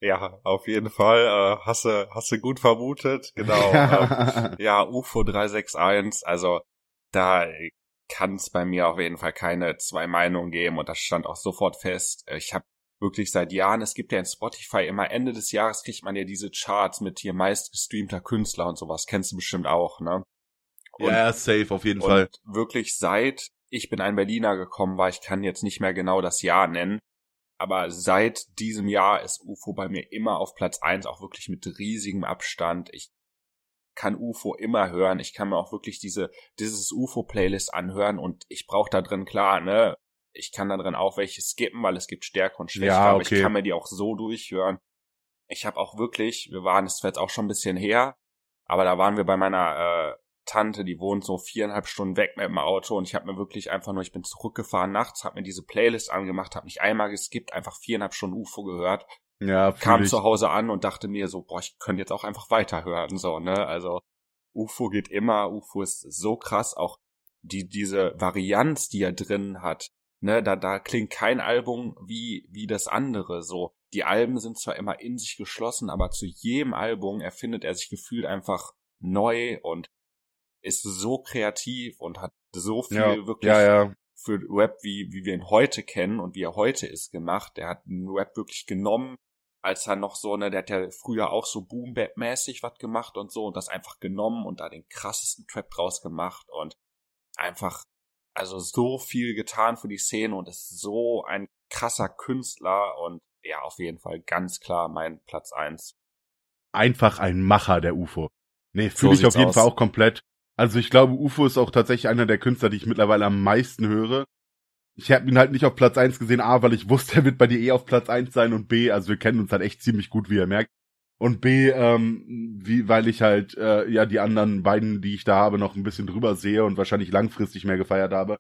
Ja, auf jeden Fall. Äh, hast du hast du gut vermutet, genau. ähm, ja, UFO 361. Also da kann es bei mir auf jeden Fall keine zwei Meinungen geben und das stand auch sofort fest. Ich habe wirklich seit Jahren, es gibt ja in Spotify immer Ende des Jahres kriegt man ja diese Charts mit hier meist gestreamter Künstler und sowas. Kennst du bestimmt auch, ne? Und, ja, safe auf jeden Fall. Wirklich seit ich bin ein Berliner gekommen war, ich kann jetzt nicht mehr genau das Jahr nennen, aber seit diesem Jahr ist UFO bei mir immer auf Platz eins, auch wirklich mit riesigem Abstand. Ich kann UFO immer hören. Ich kann mir auch wirklich diese, dieses UFO-Playlist anhören und ich brauche da drin, klar, ne, ich kann da drin auch welche skippen, weil es gibt Stärke und Schwäche, ja, okay. aber ich kann mir die auch so durchhören. Ich habe auch wirklich, wir waren, es jetzt auch schon ein bisschen her, aber da waren wir bei meiner äh, Tante, die wohnt so viereinhalb Stunden weg mit dem Auto und ich habe mir wirklich einfach nur, ich bin zurückgefahren nachts, habe mir diese Playlist angemacht, habe mich einmal geskippt, einfach viereinhalb Stunden UFO gehört, ja, kam ich. zu Hause an und dachte mir so, boah, ich könnte jetzt auch einfach weiterhören, so, ne, also UFO geht immer, UFO ist so krass, auch die, diese Varianz, die er drin hat, ne, da, da klingt kein Album wie, wie das andere, so. Die Alben sind zwar immer in sich geschlossen, aber zu jedem Album erfindet er sich gefühlt einfach neu und ist so kreativ und hat so viel ja, wirklich ja, ja. für Rap, wie, wie wir ihn heute kennen und wie er heute ist, gemacht. Er hat einen Rap wirklich genommen, als er noch so, ne, der hat ja früher auch so Boom-Bap-mäßig was gemacht und so und das einfach genommen und da den krassesten Trap draus gemacht und einfach, also so viel getan für die Szene und ist so ein krasser Künstler und ja, auf jeden Fall ganz klar mein Platz eins. Einfach ein Macher der UFO. Nee, fühle so ich auf jeden aus. Fall auch komplett. Also ich glaube, UFO ist auch tatsächlich einer der Künstler, die ich mittlerweile am meisten höre. Ich habe ihn halt nicht auf Platz eins gesehen, A, weil ich wusste, er wird bei dir eh auf Platz eins sein und B, also wir kennen uns halt echt ziemlich gut, wie ihr merkt. Und B, ähm, wie, weil ich halt äh, ja die anderen beiden, die ich da habe, noch ein bisschen drüber sehe und wahrscheinlich langfristig mehr gefeiert habe.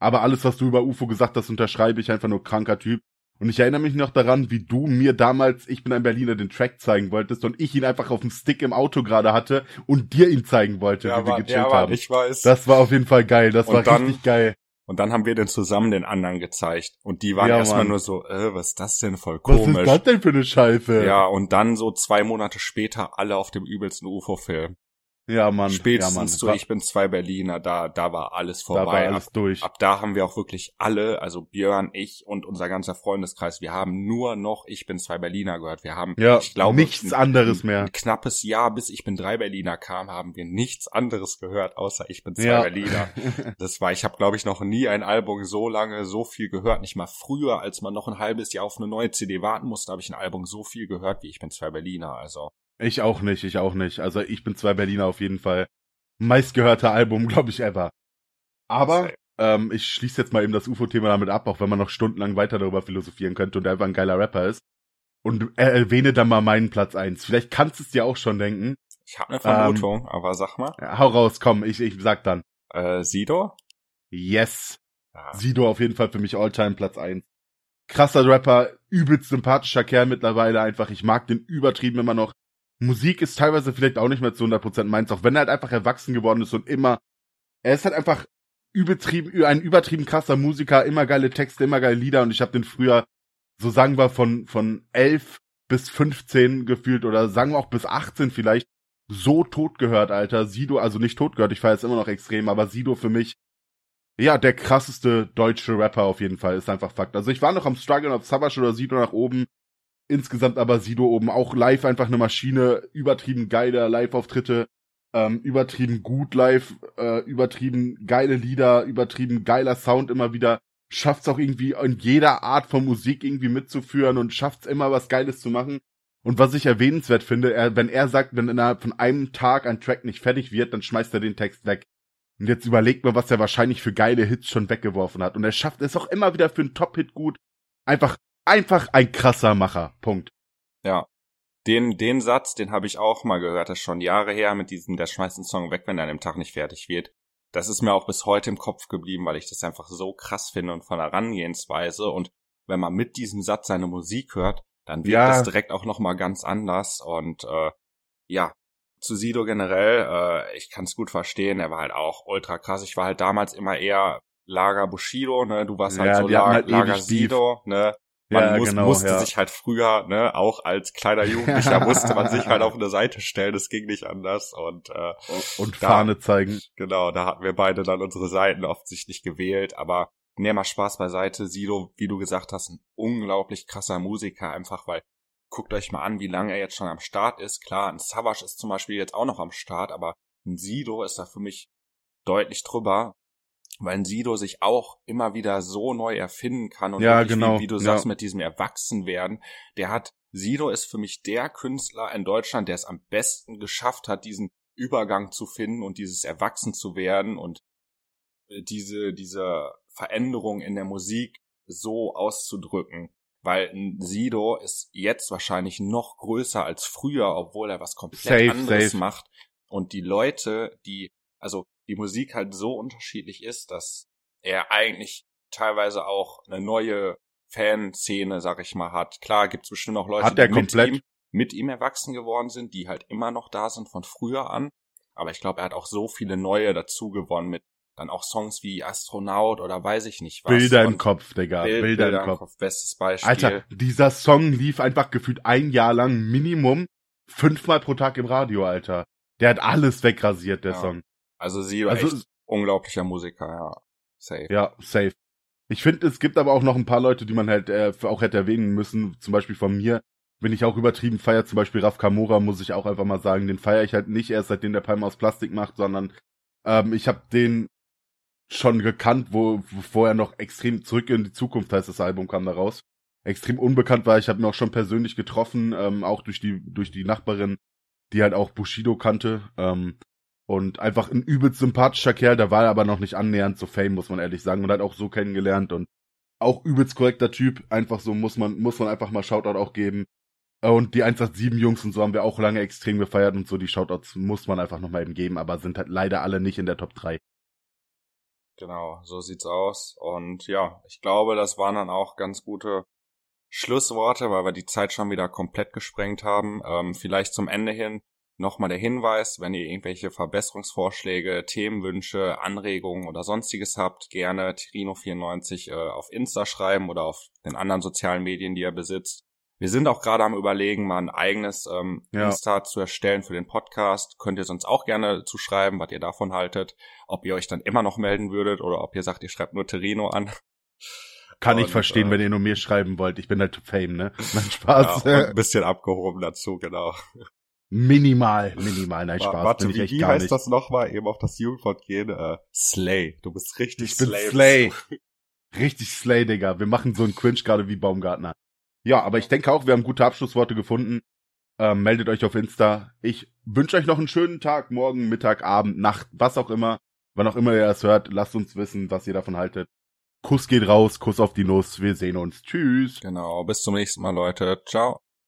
Aber alles, was du über UFO gesagt hast, unterschreibe ich einfach nur kranker Typ. Und ich erinnere mich noch daran, wie du mir damals, ich bin ein Berliner, den Track zeigen wolltest und ich ihn einfach auf dem Stick im Auto gerade hatte und dir ihn zeigen wollte, ja, wie wir gechillt ja, haben. Ich weiß. Das war auf jeden Fall geil, das und war dann, richtig geil. Und dann haben wir den zusammen den anderen gezeigt. Und die waren ja, erstmal nur so, äh, was ist das denn voll komisch. Was ist das denn für eine Scheiße? Ja, und dann so zwei Monate später alle auf dem übelsten UFO-Film. Ja, Mann. Spätestens ja, Mann. so, ich bin zwei Berliner, da, da war alles vorbei. Da war alles ab, durch. Ab da haben wir auch wirklich alle, also Björn, ich und unser ganzer Freundeskreis, wir haben nur noch Ich bin zwei Berliner gehört. Wir haben, ja, ich glaube, nichts ein, anderes mehr. Ein knappes Jahr, bis Ich bin drei Berliner kam, haben wir nichts anderes gehört, außer Ich bin zwei ja. Berliner. Das war, ich habe, glaube ich, noch nie ein Album so lange, so viel gehört. Nicht mal früher, als man noch ein halbes Jahr auf eine neue CD warten musste, habe ich ein Album so viel gehört, wie Ich bin zwei Berliner. Also. Ich auch nicht, ich auch nicht. Also ich bin zwei Berliner auf jeden Fall meistgehörte Album, glaube ich, ever. Aber ähm, ich schließe jetzt mal eben das UFO-Thema damit ab, auch wenn man noch stundenlang weiter darüber philosophieren könnte und einfach ein geiler Rapper ist. Und erwähne dann mal meinen Platz eins. Vielleicht kannst du es dir auch schon denken. Ich habe eine Vermutung, ähm, aber sag mal. Hau raus, komm, ich, ich sag dann. Äh, Sido? Yes. Ah. Sido auf jeden Fall für mich Alltime Platz eins. Krasser Rapper, übelst sympathischer Kerl mittlerweile einfach. Ich mag den übertrieben immer noch. Musik ist teilweise vielleicht auch nicht mehr zu 100% meins, auch wenn er halt einfach erwachsen geworden ist und immer, er ist halt einfach übertrieben, ein übertrieben krasser Musiker, immer geile Texte, immer geile Lieder und ich habe den früher, so sagen wir, von, von 11 bis 15 gefühlt oder sagen wir auch bis 18 vielleicht, so tot gehört, Alter. Sido, also nicht tot gehört, ich feiere es immer noch extrem, aber Sido für mich, ja, der krasseste deutsche Rapper auf jeden Fall, ist einfach Fakt. Also ich war noch am Struggle, ob Savage oder Sido nach oben, Insgesamt aber Sido oben auch live einfach eine Maschine, übertrieben geile Live-Auftritte. ähm, übertrieben gut live, äh, übertrieben geile Lieder, übertrieben geiler Sound immer wieder, schafft's auch irgendwie in jeder Art von Musik irgendwie mitzuführen und schafft's immer was Geiles zu machen. Und was ich erwähnenswert finde, er, wenn er sagt, wenn innerhalb von einem Tag ein Track nicht fertig wird, dann schmeißt er den Text weg. Und jetzt überlegt mal, was er wahrscheinlich für geile Hits schon weggeworfen hat. Und er schafft es auch immer wieder für einen Top-Hit gut. Einfach, einfach ein krasser Macher. Punkt. Ja. Den, den Satz, den habe ich auch mal gehört, das ist schon Jahre her mit diesem, der schmeißt den Song weg, wenn er an dem Tag nicht fertig wird. Das ist mir auch bis heute im Kopf geblieben, weil ich das einfach so krass finde und von der Herangehensweise. Und wenn man mit diesem Satz seine Musik hört, dann wird ja. es direkt auch nochmal ganz anders. Und äh, ja, zu Sido generell, äh, ich kann es gut verstehen, er war halt auch ultra krass. Ich war halt damals immer eher Lager Bushido, ne? Du warst halt ja, so La halt Lager Sido, ne? Man ja, muss, genau, musste ja. sich halt früher, ne, auch als kleiner Jugendlicher musste man sich halt auf eine Seite stellen, es ging nicht anders und äh, und da, Fahne zeigen. Genau, da hatten wir beide dann unsere Seiten offensichtlich gewählt, aber nee, mal Spaß beiseite. Sido, wie du gesagt hast, ein unglaublich krasser Musiker, einfach weil guckt euch mal an, wie lange er jetzt schon am Start ist. Klar, ein Savage ist zum Beispiel jetzt auch noch am Start, aber ein Sido ist da für mich deutlich drüber, weil ein Sido sich auch immer wieder so neu erfinden kann und ja, genau. wie, wie, du sagst, ja. mit diesem Erwachsenwerden. Der hat, Sido ist für mich der Künstler in Deutschland, der es am besten geschafft hat, diesen Übergang zu finden und dieses Erwachsen zu werden und äh, diese, diese Veränderung in der Musik so auszudrücken weil ein Sido ist jetzt wahrscheinlich noch größer als früher, obwohl er was komplett safe, anderes safe. macht. Und die Leute, die, also die Musik halt so unterschiedlich ist, dass er eigentlich teilweise auch eine neue Fanszene, sag ich mal, hat. Klar gibt's bestimmt auch Leute, die mit ihm, mit ihm erwachsen geworden sind, die halt immer noch da sind von früher an. Aber ich glaube, er hat auch so viele neue dazu gewonnen mit dann auch Songs wie Astronaut oder weiß ich nicht was. Bilder im Kopf, Digga. Bild, Bilder, Bilder, im Kopf. Kopf. Bestes Beispiel. Alter, dieser Song lief einfach gefühlt ein Jahr lang Minimum fünfmal pro Tag im Radio, Alter. Der hat alles wegrasiert, der ja. Song. Also sie war also, echt unglaublicher Musiker, ja. Safe. Ja, safe. Ich finde, es gibt aber auch noch ein paar Leute, die man halt äh, auch hätte erwähnen müssen. Zum Beispiel von mir, wenn ich auch übertrieben feier, zum Beispiel Raf Kamora, muss ich auch einfach mal sagen, den feiere ich halt nicht erst seitdem der Palm aus Plastik macht, sondern ähm, ich habe den schon gekannt, wo, wo vorher noch extrem zurück in die Zukunft heißt das Album kam da raus. Extrem unbekannt war. Ich habe ihn auch schon persönlich getroffen, ähm, auch durch die durch die Nachbarin, die halt auch Bushido kannte. Ähm, und einfach ein übelst sympathischer Kerl, der war aber noch nicht annähernd so fame, muss man ehrlich sagen, und hat auch so kennengelernt und auch übelst korrekter Typ, einfach so muss man, muss man einfach mal Shoutout auch geben. Und die 187 Jungs und so haben wir auch lange extrem gefeiert und so, die Shoutouts muss man einfach nochmal eben geben, aber sind halt leider alle nicht in der Top 3. Genau, so sieht's aus. Und ja, ich glaube, das waren dann auch ganz gute Schlussworte, weil wir die Zeit schon wieder komplett gesprengt haben. Ähm, vielleicht zum Ende hin nochmal der Hinweis, wenn ihr irgendwelche Verbesserungsvorschläge, Themenwünsche, Anregungen oder sonstiges habt, gerne Trino94 äh, auf Insta schreiben oder auf den anderen sozialen Medien, die ihr besitzt. Wir sind auch gerade am überlegen, mal ein eigenes ähm, ja. Insta zu erstellen für den Podcast. Könnt ihr sonst auch gerne zuschreiben, was ihr davon haltet. Ob ihr euch dann immer noch melden würdet oder ob ihr sagt, ihr schreibt nur Terino an. Kann und, ich verstehen, äh, wenn ihr nur mir schreiben wollt. Ich bin halt Fame, ne? Nein, Spaß. Ja, ein bisschen abgehoben dazu, genau. Minimal, minimal, nein, Spaß. Warte, wie, wie heißt nicht. das nochmal? Eben auf das Jugendwort gehen. Äh, Slay. Du bist richtig ich Slay. Bin Slay. richtig Slay, Digga. Wir machen so einen Quinch gerade wie Baumgartner. Ja, aber ich denke auch, wir haben gute Abschlussworte gefunden. Ähm, meldet euch auf Insta. Ich wünsche euch noch einen schönen Tag, morgen, Mittag, Abend, Nacht, was auch immer. Wann auch immer ihr das hört, lasst uns wissen, was ihr davon haltet. Kuss geht raus, Kuss auf die Nuss, wir sehen uns. Tschüss. Genau, bis zum nächsten Mal, Leute. Ciao.